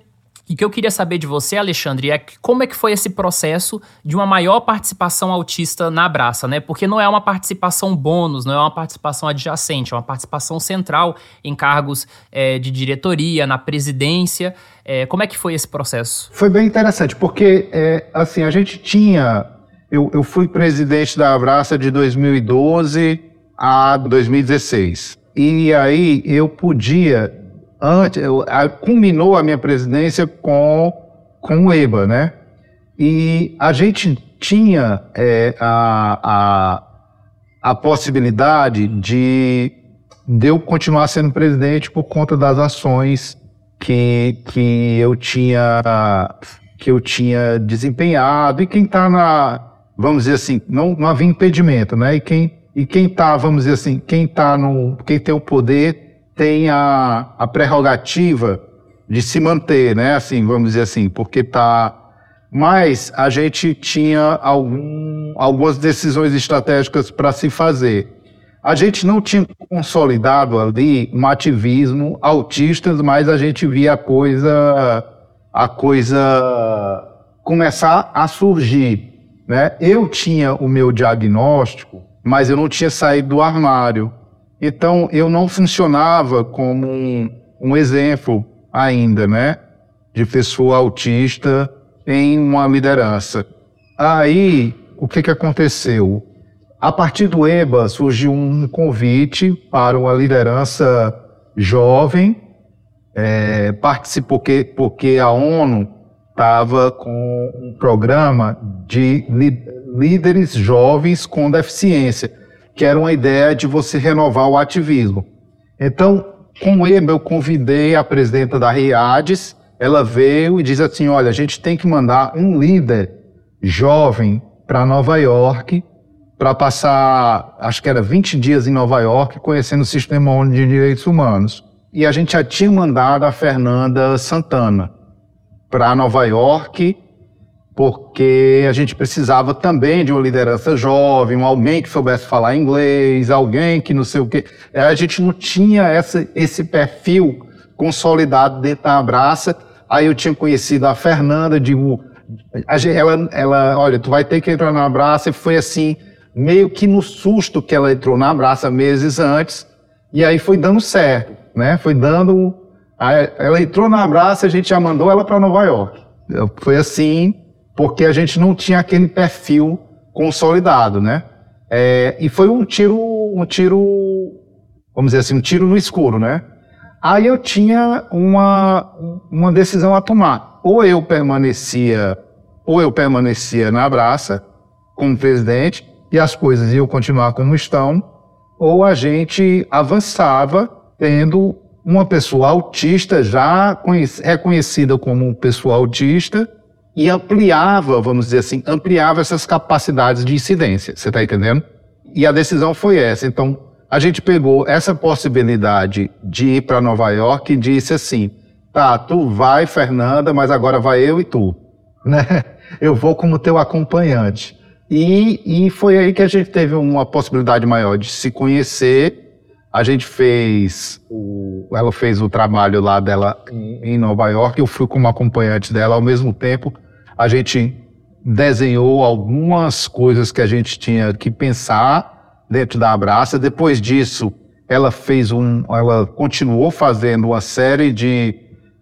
e que eu queria saber de você, Alexandre, é como é que foi esse processo de uma maior participação autista na Abraça, né? Porque não é uma participação bônus, não é uma participação adjacente, é uma participação central em cargos é, de diretoria, na presidência. É, como é que foi esse processo? Foi bem interessante, porque é, assim, a gente tinha. Eu, eu fui presidente da Abraça de 2012 a 2016. E aí eu podia antes, eu, a, culminou a minha presidência com, com o EBA, né? E a gente tinha é, a, a, a possibilidade de, de eu continuar sendo presidente por conta das ações que, que eu tinha que eu tinha desempenhado e quem está na vamos dizer assim não, não havia impedimento né e quem e quem está vamos dizer assim quem tá no quem tem o poder tem a, a prerrogativa de se manter, né? Assim, vamos dizer assim, porque tá. Mas a gente tinha algum, algumas decisões estratégicas para se fazer. A gente não tinha consolidado ali um ativismo autistas, mas a gente via a coisa, a coisa começar a surgir. Né? Eu tinha o meu diagnóstico, mas eu não tinha saído do armário. Então, eu não funcionava como um, um exemplo ainda, né? De pessoa autista em uma liderança. Aí, o que, que aconteceu? A partir do EBA surgiu um convite para uma liderança jovem, é, participou porque, porque a ONU estava com um programa de líderes jovens com deficiência que era uma ideia de você renovar o ativismo. Então, com ele, eu convidei a presidenta da RIADES, ela veio e disse assim, olha, a gente tem que mandar um líder jovem para Nova York, para passar, acho que era 20 dias em Nova York, conhecendo o sistema de direitos humanos. E a gente já tinha mandado a Fernanda Santana para Nova York porque a gente precisava também de uma liderança jovem, alguém que soubesse falar inglês, alguém que não sei o quê. É, a gente não tinha essa, esse perfil consolidado dentro da Abraça. Aí eu tinha conhecido a Fernanda, digo, ela, ela, olha, tu vai ter que entrar na Abraça, e foi assim, meio que no susto que ela entrou na Abraça meses antes, e aí foi dando certo, né? Foi dando. Ela entrou na Abraça, a gente já mandou ela para Nova York. Foi assim, porque a gente não tinha aquele perfil consolidado, né? É, e foi um tiro, um tiro, vamos dizer assim, um tiro no escuro, né? Aí eu tinha uma, uma decisão a tomar. Ou eu permanecia, ou eu permanecia na Abraça como presidente e as coisas iam continuar como estão, ou a gente avançava tendo uma pessoa autista já reconhecida como pessoa autista e ampliava, vamos dizer assim, ampliava essas capacidades de incidência. Você está entendendo? E a decisão foi essa. Então, a gente pegou essa possibilidade de ir para Nova York e disse assim: tá, tu vai, Fernanda, mas agora vai eu e tu, né? Eu vou como teu acompanhante. E, e foi aí que a gente teve uma possibilidade maior de se conhecer. A gente fez, o, ela fez o trabalho lá dela em Nova York, eu fui como acompanhante dela ao mesmo tempo. A gente desenhou algumas coisas que a gente tinha que pensar dentro da Abraça. Depois disso, ela fez um, ela continuou fazendo uma série de,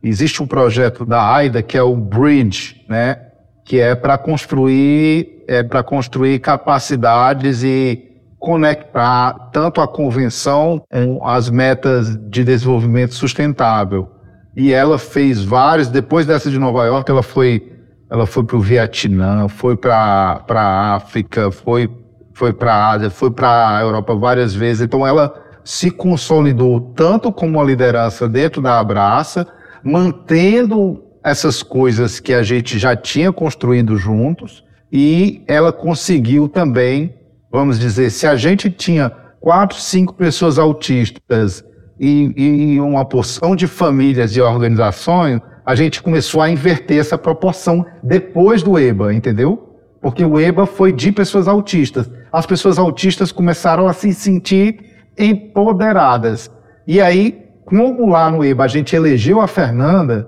existe um projeto da AIDA que é o Bridge, né, que é para construir, é para construir capacidades e conectar tanto a convenção com as metas de desenvolvimento sustentável. E ela fez vários, depois dessa de Nova York, ela foi ela foi para o Vietnã, foi para a África, foi, foi para a Ásia, foi para a Europa várias vezes. Então, ela se consolidou tanto como uma liderança dentro da Abraça, mantendo essas coisas que a gente já tinha construído juntos, e ela conseguiu também, vamos dizer, se a gente tinha quatro, cinco pessoas autistas e, e uma porção de famílias e organizações, a gente começou a inverter essa proporção depois do EBA, entendeu? Porque o EBA foi de pessoas autistas. As pessoas autistas começaram a se sentir empoderadas. E aí, como lá no EBA a gente elegeu a Fernanda,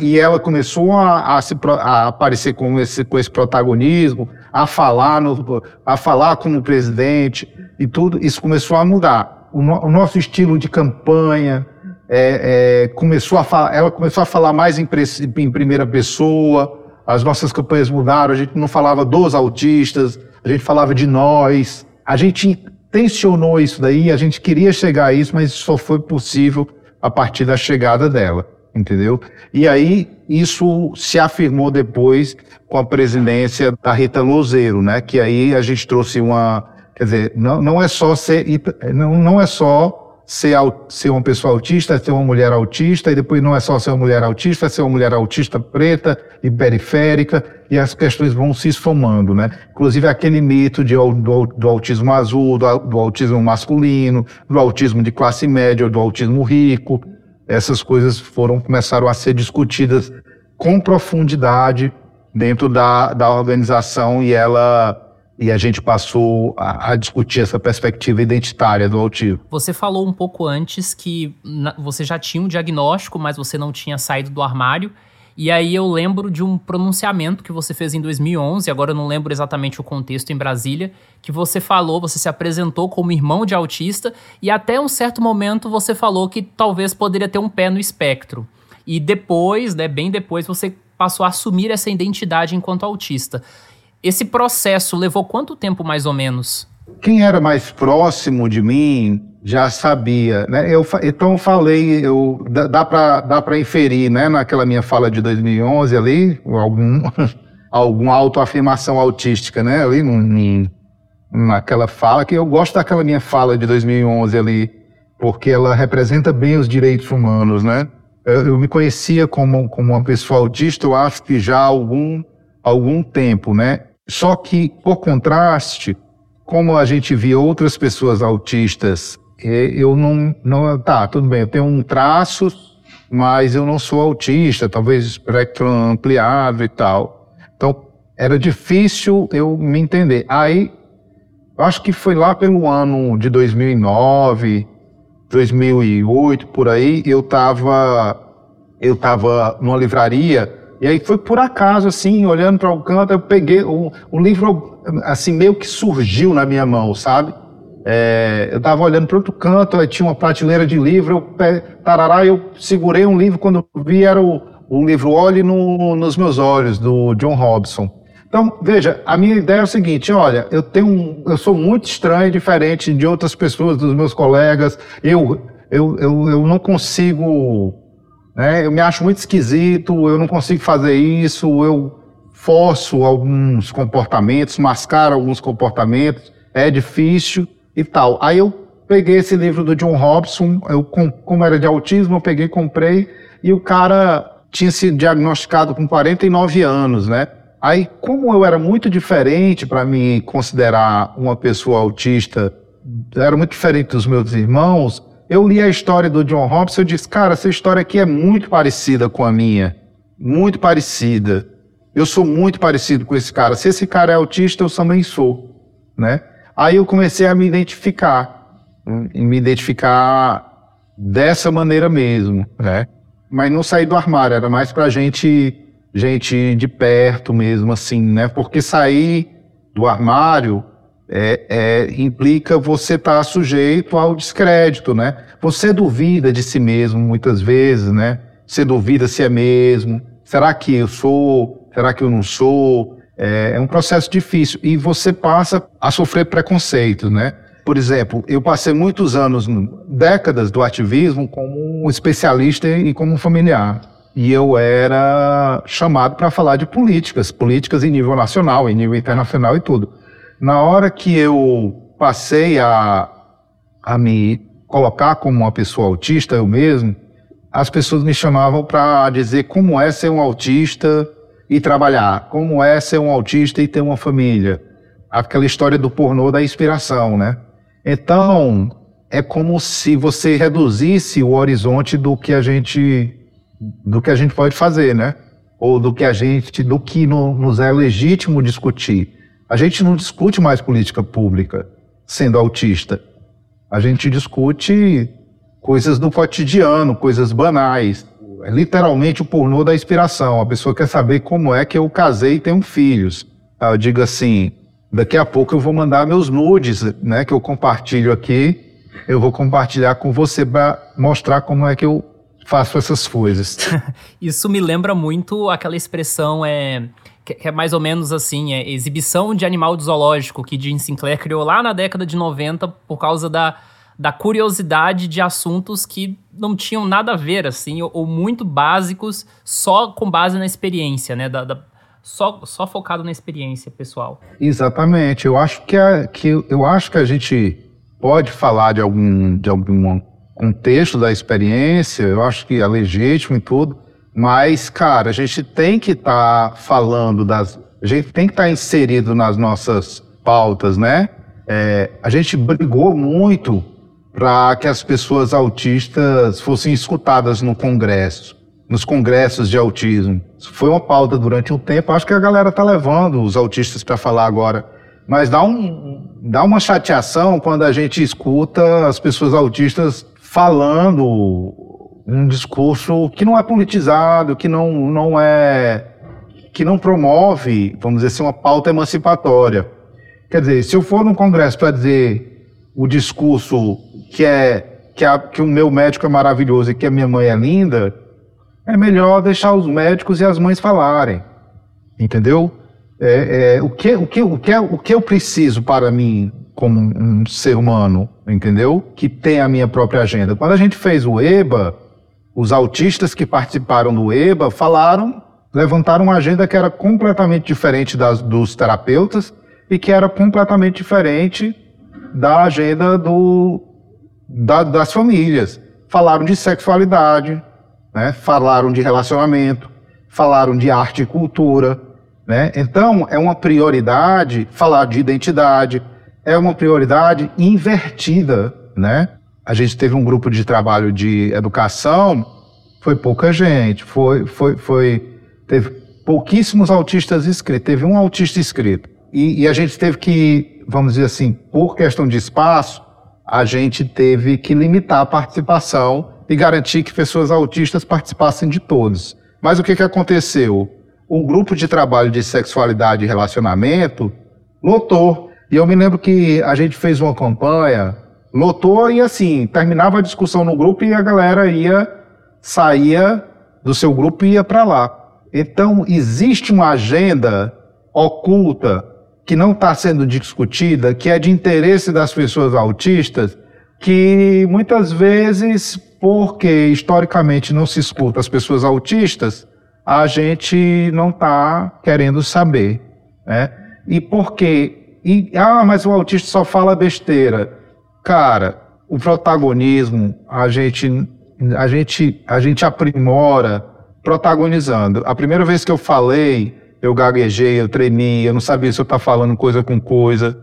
e ela começou a, a, se, a aparecer com esse, com esse protagonismo, a falar, no, a falar como presidente e tudo, isso começou a mudar. O, no, o nosso estilo de campanha, é, é, começou a falar, ela começou a falar mais em, em, primeira pessoa, as nossas campanhas mudaram, a gente não falava dos autistas, a gente falava de nós, a gente tensionou isso daí, a gente queria chegar a isso, mas só foi possível a partir da chegada dela, entendeu? E aí isso se afirmou depois com a presidência da Rita Lozeiro, né? Que aí a gente trouxe uma, quer dizer, não, não é só ser, não, não é só ser, ser uma pessoa autista, ser uma mulher autista, e depois não é só ser uma mulher autista, é ser uma mulher autista preta e periférica, e as questões vão se esfumando, né? Inclusive aquele mito de, do, do autismo azul, do, do, autismo masculino, do autismo de classe média, do autismo rico, essas coisas foram, começaram a ser discutidas com profundidade dentro da, da organização e ela e a gente passou a, a, discutir essa perspectiva identitária do autismo. Você falou um pouco antes que na, você já tinha um diagnóstico, mas você não tinha saído do armário. E aí eu lembro de um pronunciamento que você fez em 2011, agora eu não lembro exatamente o contexto em Brasília, que você falou, você se apresentou como irmão de autista e até um certo momento você falou que talvez poderia ter um pé no espectro. E depois, né, bem depois, você passou a assumir essa identidade enquanto autista. Esse processo levou quanto tempo mais ou menos? Quem era mais próximo de mim já sabia, né? Eu, então eu falei, eu, dá, para dá para inferir, né? Naquela minha fala de 2011 ali, algum alguma autoafirmação autística, né? Ali naquela fala que eu gosto daquela minha fala de 2011 ali, porque ela representa bem os direitos humanos, né? Eu, eu me conhecia como como uma pessoa autista, eu acho que já há algum algum tempo, né? Só que, por contraste, como a gente via outras pessoas autistas, eu não, não. Tá, tudo bem, eu tenho um traço, mas eu não sou autista, talvez espectro ampliado e tal. Então, era difícil eu me entender. Aí, acho que foi lá pelo ano de 2009, 2008, por aí, eu estava eu tava numa livraria e aí foi por acaso, assim, olhando para o canto, eu peguei o, o livro, assim, meio que surgiu na minha mão, sabe? É, eu estava olhando para outro canto, aí tinha uma prateleira de livro, eu, tarará, eu segurei um livro, quando vi era o, o livro Olhe no, nos Meus Olhos, do John Robson. Então, veja, a minha ideia é o seguinte, olha, eu tenho um, eu sou muito estranho, diferente de outras pessoas, dos meus colegas, eu, eu, eu, eu não consigo né? Eu me acho muito esquisito, eu não consigo fazer isso, eu forço alguns comportamentos, mascaro alguns comportamentos, é difícil e tal. Aí eu peguei esse livro do John Robson, eu, como era de autismo, eu peguei, comprei, e o cara tinha sido diagnosticado com 49 anos, né? Aí, como eu era muito diferente para me considerar uma pessoa autista, era muito diferente dos meus irmãos, eu li a história do John Robson e disse, cara, essa história aqui é muito parecida com a minha. Muito parecida. Eu sou muito parecido com esse cara. Se esse cara é autista, eu também sou, né? Aí eu comecei a me identificar, me identificar dessa maneira mesmo, né? Mas não sair do armário, era mais pra gente, gente de perto mesmo, assim, né? Porque sair do armário é, é, implica você estar tá sujeito ao descrédito, né? Você duvida de si mesmo muitas vezes, né? Você duvida se é mesmo. Será que eu sou? Será que eu não sou? É, é um processo difícil e você passa a sofrer preconceitos, né? Por exemplo, eu passei muitos anos, décadas do ativismo como um especialista e como um familiar. E eu era chamado para falar de políticas, políticas em nível nacional, em nível internacional e tudo. Na hora que eu passei a, a me colocar como uma pessoa autista, eu mesmo, as pessoas me chamavam para dizer como é ser um autista e trabalhar, como é ser um autista e ter uma família. Aquela história do pornô da inspiração, né? Então, é como se você reduzisse o horizonte do que a gente do que a gente pode fazer, né? Ou do que a gente, do que no, nos é legítimo discutir. A gente não discute mais política pública sendo autista. A gente discute coisas do cotidiano, coisas banais. É literalmente o pornô da inspiração. A pessoa quer saber como é que eu casei e tenho filhos. Eu digo assim, daqui a pouco eu vou mandar meus nudes, né, que eu compartilho aqui. Eu vou compartilhar com você para mostrar como é que eu faço essas coisas. Isso me lembra muito aquela expressão é que é mais ou menos assim, é exibição de animal de zoológico, que Jim Sinclair criou lá na década de 90 por causa da, da curiosidade de assuntos que não tinham nada a ver, assim, ou, ou muito básicos, só com base na experiência, né? Da, da, só, só focado na experiência pessoal. Exatamente. Eu acho que a, que, eu acho que a gente pode falar de algum, de algum contexto da experiência, eu acho que é legítimo e tudo, mas, cara, a gente tem que estar tá falando das. A gente tem que estar tá inserido nas nossas pautas, né? É, a gente brigou muito para que as pessoas autistas fossem escutadas no Congresso, nos congressos de autismo. Isso foi uma pauta durante um tempo. Acho que a galera tá levando os autistas para falar agora. Mas dá, um, dá uma chateação quando a gente escuta as pessoas autistas falando um discurso que não é politizado, que não, não é que não promove, vamos dizer assim, uma pauta emancipatória. Quer dizer, se eu for num congresso para dizer o discurso que é que, a, que o meu médico é maravilhoso e que a minha mãe é linda, é melhor deixar os médicos e as mães falarem, entendeu? É, é, o, que, o, que, o, que, o que eu preciso para mim como um ser humano, entendeu? Que tem a minha própria agenda. Quando a gente fez o EBA, os autistas que participaram do EBA falaram, levantaram uma agenda que era completamente diferente das, dos terapeutas e que era completamente diferente da agenda do, da, das famílias. Falaram de sexualidade, né? falaram de relacionamento, falaram de arte e cultura. Né? Então, é uma prioridade falar de identidade, é uma prioridade invertida. Né? a gente teve um grupo de trabalho de educação, foi pouca gente, foi, foi, foi, teve pouquíssimos autistas inscritos, teve um autista inscrito. E, e a gente teve que, vamos dizer assim, por questão de espaço, a gente teve que limitar a participação e garantir que pessoas autistas participassem de todos. Mas o que, que aconteceu? O grupo de trabalho de sexualidade e relacionamento lotou. E eu me lembro que a gente fez uma campanha lotou e assim, terminava a discussão no grupo e a galera ia, saía do seu grupo e ia para lá. Então, existe uma agenda oculta que não está sendo discutida, que é de interesse das pessoas autistas, que muitas vezes, porque historicamente não se escuta as pessoas autistas, a gente não está querendo saber. Né? E por quê? E, ah, mas o autista só fala besteira. Cara, o protagonismo a gente, a gente, a gente aprimora protagonizando. A primeira vez que eu falei, eu gaguejei, eu tremi, eu não sabia se eu estava falando coisa com coisa.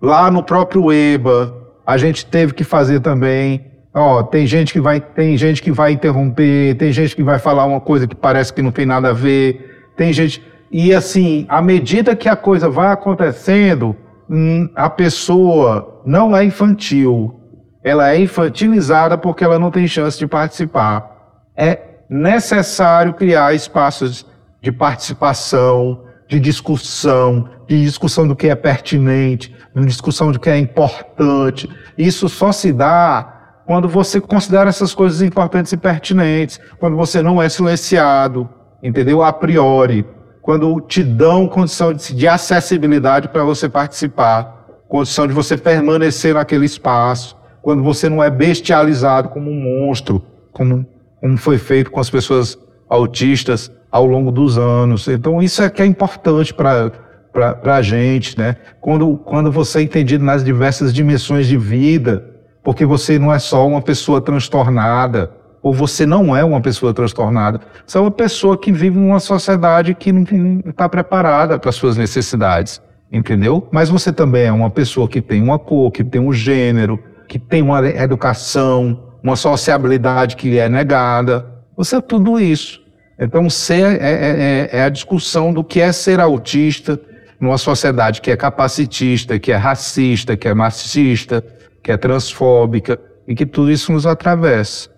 Lá no próprio EBA, a gente teve que fazer também Ó, tem gente que vai, tem gente que vai interromper, tem gente que vai falar uma coisa que parece que não tem nada a ver, tem gente e assim, à medida que a coisa vai acontecendo, hum, a pessoa não é infantil, ela é infantilizada porque ela não tem chance de participar. É necessário criar espaços de participação, de discussão, de discussão do que é pertinente, de discussão do que é importante. Isso só se dá quando você considera essas coisas importantes e pertinentes, quando você não é silenciado, entendeu? A priori, quando te dão condição de, de acessibilidade para você participar, condição de você permanecer naquele espaço, quando você não é bestializado como um monstro, como, como foi feito com as pessoas autistas ao longo dos anos. Então, isso é que é importante para para a gente, né? Quando, quando você é entendido nas diversas dimensões de vida, porque você não é só uma pessoa transtornada, ou você não é uma pessoa transtornada, você é uma pessoa que vive numa sociedade que não está preparada para suas necessidades, entendeu? Mas você também é uma pessoa que tem uma cor, que tem um gênero, que tem uma educação, uma sociabilidade que é negada. Você é tudo isso. Então, ser é, é, é, é a discussão do que é ser autista numa sociedade que é capacitista, que é racista, que é machista, que é transfóbica e que tudo isso nos atravessa.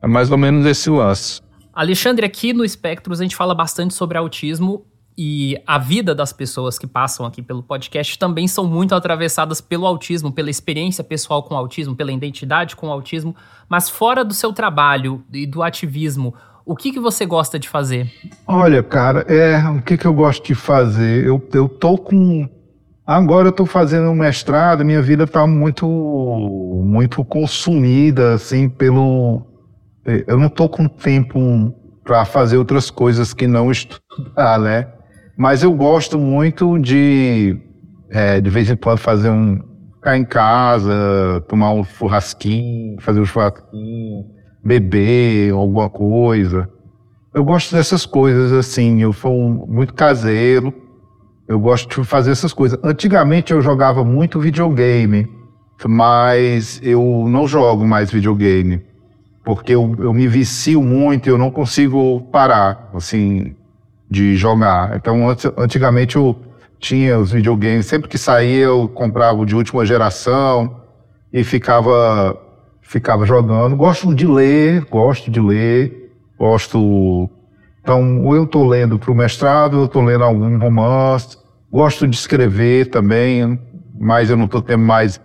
É mais ou menos esse lance. Alexandre, aqui no Espectros a gente fala bastante sobre autismo e a vida das pessoas que passam aqui pelo podcast também são muito atravessadas pelo autismo, pela experiência pessoal com autismo, pela identidade com autismo. Mas fora do seu trabalho e do ativismo, o que, que você gosta de fazer? Olha, cara, é, o que, que eu gosto de fazer? Eu, eu tô com Agora eu estou fazendo um mestrado, minha vida está muito, muito consumida, assim, pelo. Eu não estou com tempo para fazer outras coisas que não estudar, né? Mas eu gosto muito de, é, de vez em quando, fazer um. ficar em casa, tomar um churrasquinho, fazer um churrasquinho, beber alguma coisa. Eu gosto dessas coisas, assim, eu sou muito caseiro eu gosto de fazer essas coisas. Antigamente eu jogava muito videogame, mas eu não jogo mais videogame. Porque eu, eu me vicio muito, eu não consigo parar, assim, de jogar. Então, antigamente eu tinha os videogames, sempre que saía eu comprava o de última geração e ficava, ficava jogando. Gosto de ler, gosto de ler, gosto então, ou eu estou lendo para o mestrado, ou eu estou lendo algum romance. Gosto de escrever também, mas eu não estou tendo mais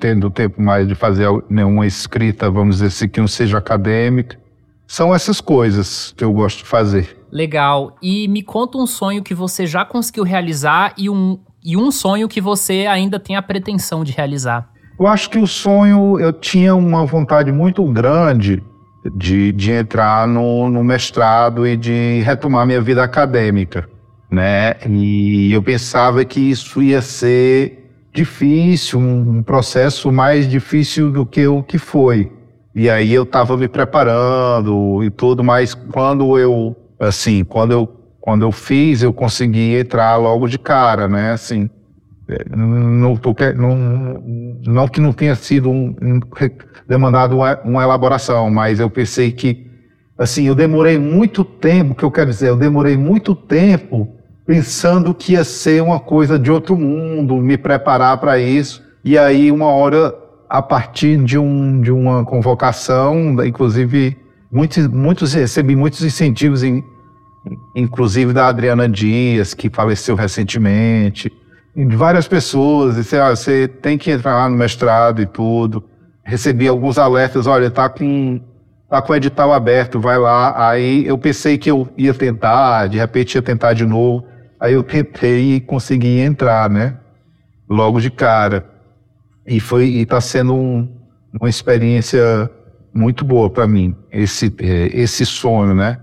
tendo tempo mais de fazer nenhuma escrita, vamos dizer assim, que não seja acadêmica. São essas coisas que eu gosto de fazer. Legal. E me conta um sonho que você já conseguiu realizar e um, e um sonho que você ainda tem a pretensão de realizar. Eu acho que o sonho, eu tinha uma vontade muito grande de, de entrar no, no mestrado e de retomar minha vida acadêmica, né? E eu pensava que isso ia ser difícil, um processo mais difícil do que o que foi. E aí eu estava me preparando e tudo, mas quando eu, assim, quando eu, quando eu fiz, eu consegui entrar logo de cara, né? Assim, não, não, não que não tenha sido um, demandado uma, uma, elaboração, mas eu pensei que, assim, eu demorei muito tempo, que eu quero dizer, eu demorei muito tempo pensando que ia ser uma coisa de outro mundo, me preparar para isso, e aí uma hora, a partir de, um, de uma convocação, inclusive, muitos, muitos recebi muitos incentivos, em, inclusive da Adriana Dias, que faleceu recentemente, de várias pessoas, disse, ah, você tem que entrar lá no mestrado e tudo. Recebi alguns alertas, olha, tá com, tá com o edital aberto, vai lá. Aí eu pensei que eu ia tentar, de repente ia tentar de novo. Aí eu tentei e consegui entrar, né? Logo de cara. E foi, e tá sendo um, uma experiência muito boa para mim, esse, é, esse sonho, né?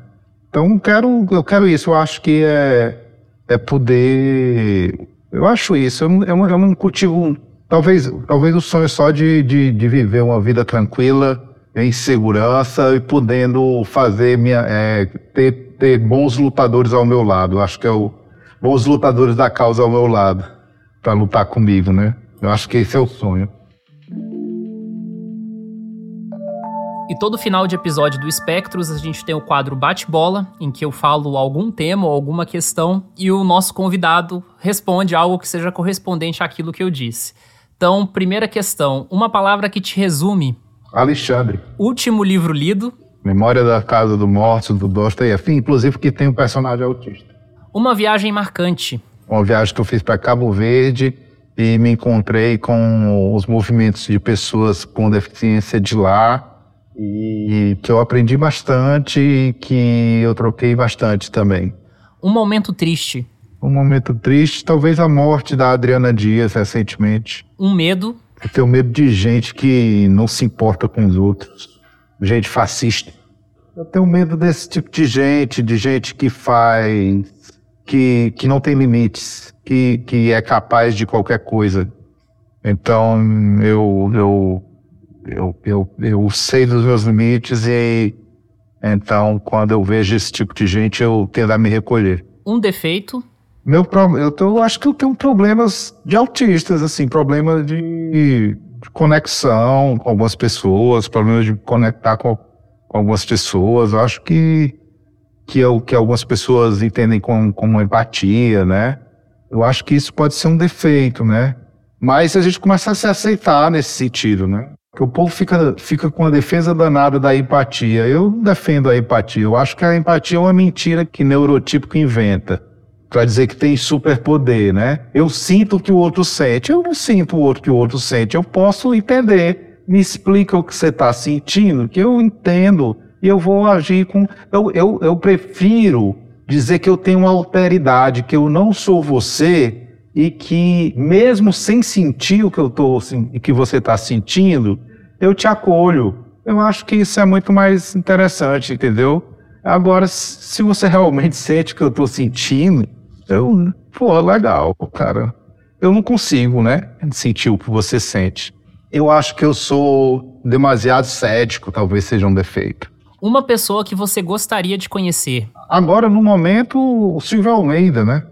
Então eu quero, eu quero isso, eu acho que é, é poder eu acho isso. Eu, eu, eu não cultivo. Talvez, talvez o sonho só de, de, de, viver uma vida tranquila, em segurança e podendo fazer minha. É, ter, ter bons lutadores ao meu lado. Acho que é o. Bons lutadores da causa ao meu lado. para lutar comigo, né? Eu acho que esse é o sonho. E todo final de episódio do Espectros a gente tem o quadro Bate-Bola, em que eu falo algum tema ou alguma questão e o nosso convidado responde algo que seja correspondente àquilo que eu disse. Então, primeira questão, uma palavra que te resume. Alexandre. Último livro lido. Memória da Casa do Morto, do Dostoiévski, inclusive que tem um personagem autista. Uma viagem marcante. Uma viagem que eu fiz para Cabo Verde e me encontrei com os movimentos de pessoas com deficiência de lá e que eu aprendi bastante e que eu troquei bastante também. Um momento triste. Um momento triste, talvez a morte da Adriana Dias recentemente. Um medo. Eu tenho medo de gente que não se importa com os outros, gente fascista. Eu tenho medo desse tipo de gente, de gente que faz, que, que não tem limites, que, que é capaz de qualquer coisa. Então eu, eu eu, eu, eu sei dos meus limites e então quando eu vejo esse tipo de gente eu tento a me recolher. Um defeito? Meu eu, tô, eu acho que eu tenho problemas de autistas, assim, problema de, de conexão com algumas pessoas, problemas de conectar com, com algumas pessoas. Eu acho que que, o que algumas pessoas entendem como, como empatia, né? Eu acho que isso pode ser um defeito, né? Mas a gente começa a se aceitar nesse sentido, né? Que o povo fica, fica com a defesa danada da empatia. Eu defendo a empatia. Eu acho que a empatia é uma mentira que neurotípico inventa para dizer que tem superpoder, né? Eu sinto o que o outro sente. Eu não sinto o outro que o outro sente. Eu posso entender. Me explica o que você está sentindo, que eu entendo e eu vou agir com. Eu, eu, eu prefiro dizer que eu tenho uma alteridade, que eu não sou você e que mesmo sem sentir o que eu tô e que você está sentindo, eu te acolho. Eu acho que isso é muito mais interessante, entendeu? Agora, se você realmente sente o que eu estou sentindo, eu, pô, legal, cara. Eu não consigo, né, sentir o que você sente. Eu acho que eu sou demasiado cético, talvez seja um defeito. Uma pessoa que você gostaria de conhecer? Agora, no momento, o Silvio Almeida, né?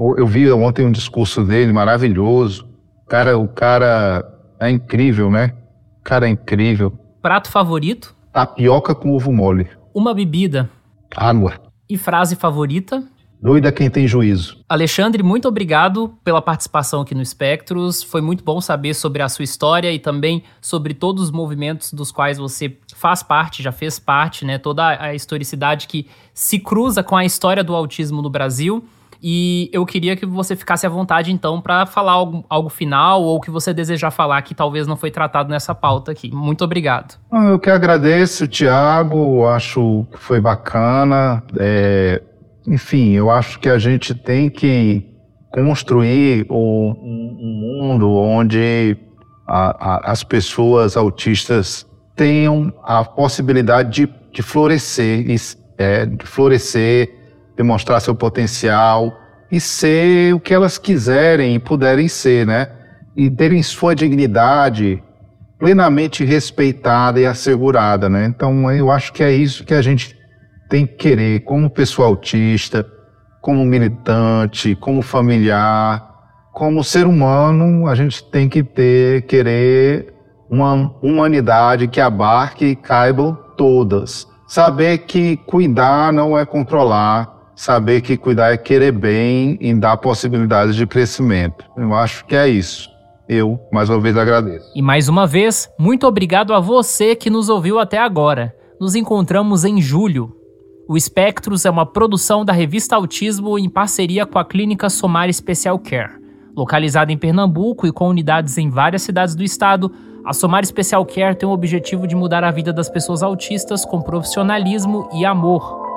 Eu vi ontem um discurso dele maravilhoso. Cara, o cara é incrível, né? O cara é incrível. Prato favorito? Tapioca com ovo mole. Uma bebida? Água. E frase favorita? Doida quem tem juízo. Alexandre, muito obrigado pela participação aqui no Espectros. Foi muito bom saber sobre a sua história e também sobre todos os movimentos dos quais você faz parte, já fez parte, né? Toda a historicidade que se cruza com a história do autismo no Brasil. E eu queria que você ficasse à vontade, então, para falar algo, algo, final ou que você desejar falar que talvez não foi tratado nessa pauta aqui. Muito obrigado. Eu que agradeço, Tiago. Acho que foi bacana. É, enfim, eu acho que a gente tem que construir um, um mundo onde a, a, as pessoas autistas tenham a possibilidade de, de florescer, é, de florescer demonstrar seu potencial e ser o que elas quiserem e puderem ser, né? E terem sua dignidade plenamente respeitada e assegurada, né? Então, eu acho que é isso que a gente tem que querer como pessoa autista, como militante, como familiar, como ser humano, a gente tem que ter, querer uma humanidade que abarque e caibam todas. Saber que cuidar não é controlar, saber que cuidar é querer bem e dar possibilidades de crescimento. Eu acho que é isso. Eu, mais uma vez, agradeço. E mais uma vez, muito obrigado a você que nos ouviu até agora. Nos encontramos em julho. O Espectros é uma produção da revista Autismo em parceria com a Clínica Somar Special Care. Localizada em Pernambuco e com unidades em várias cidades do estado, a Somar Special Care tem o objetivo de mudar a vida das pessoas autistas com profissionalismo e amor.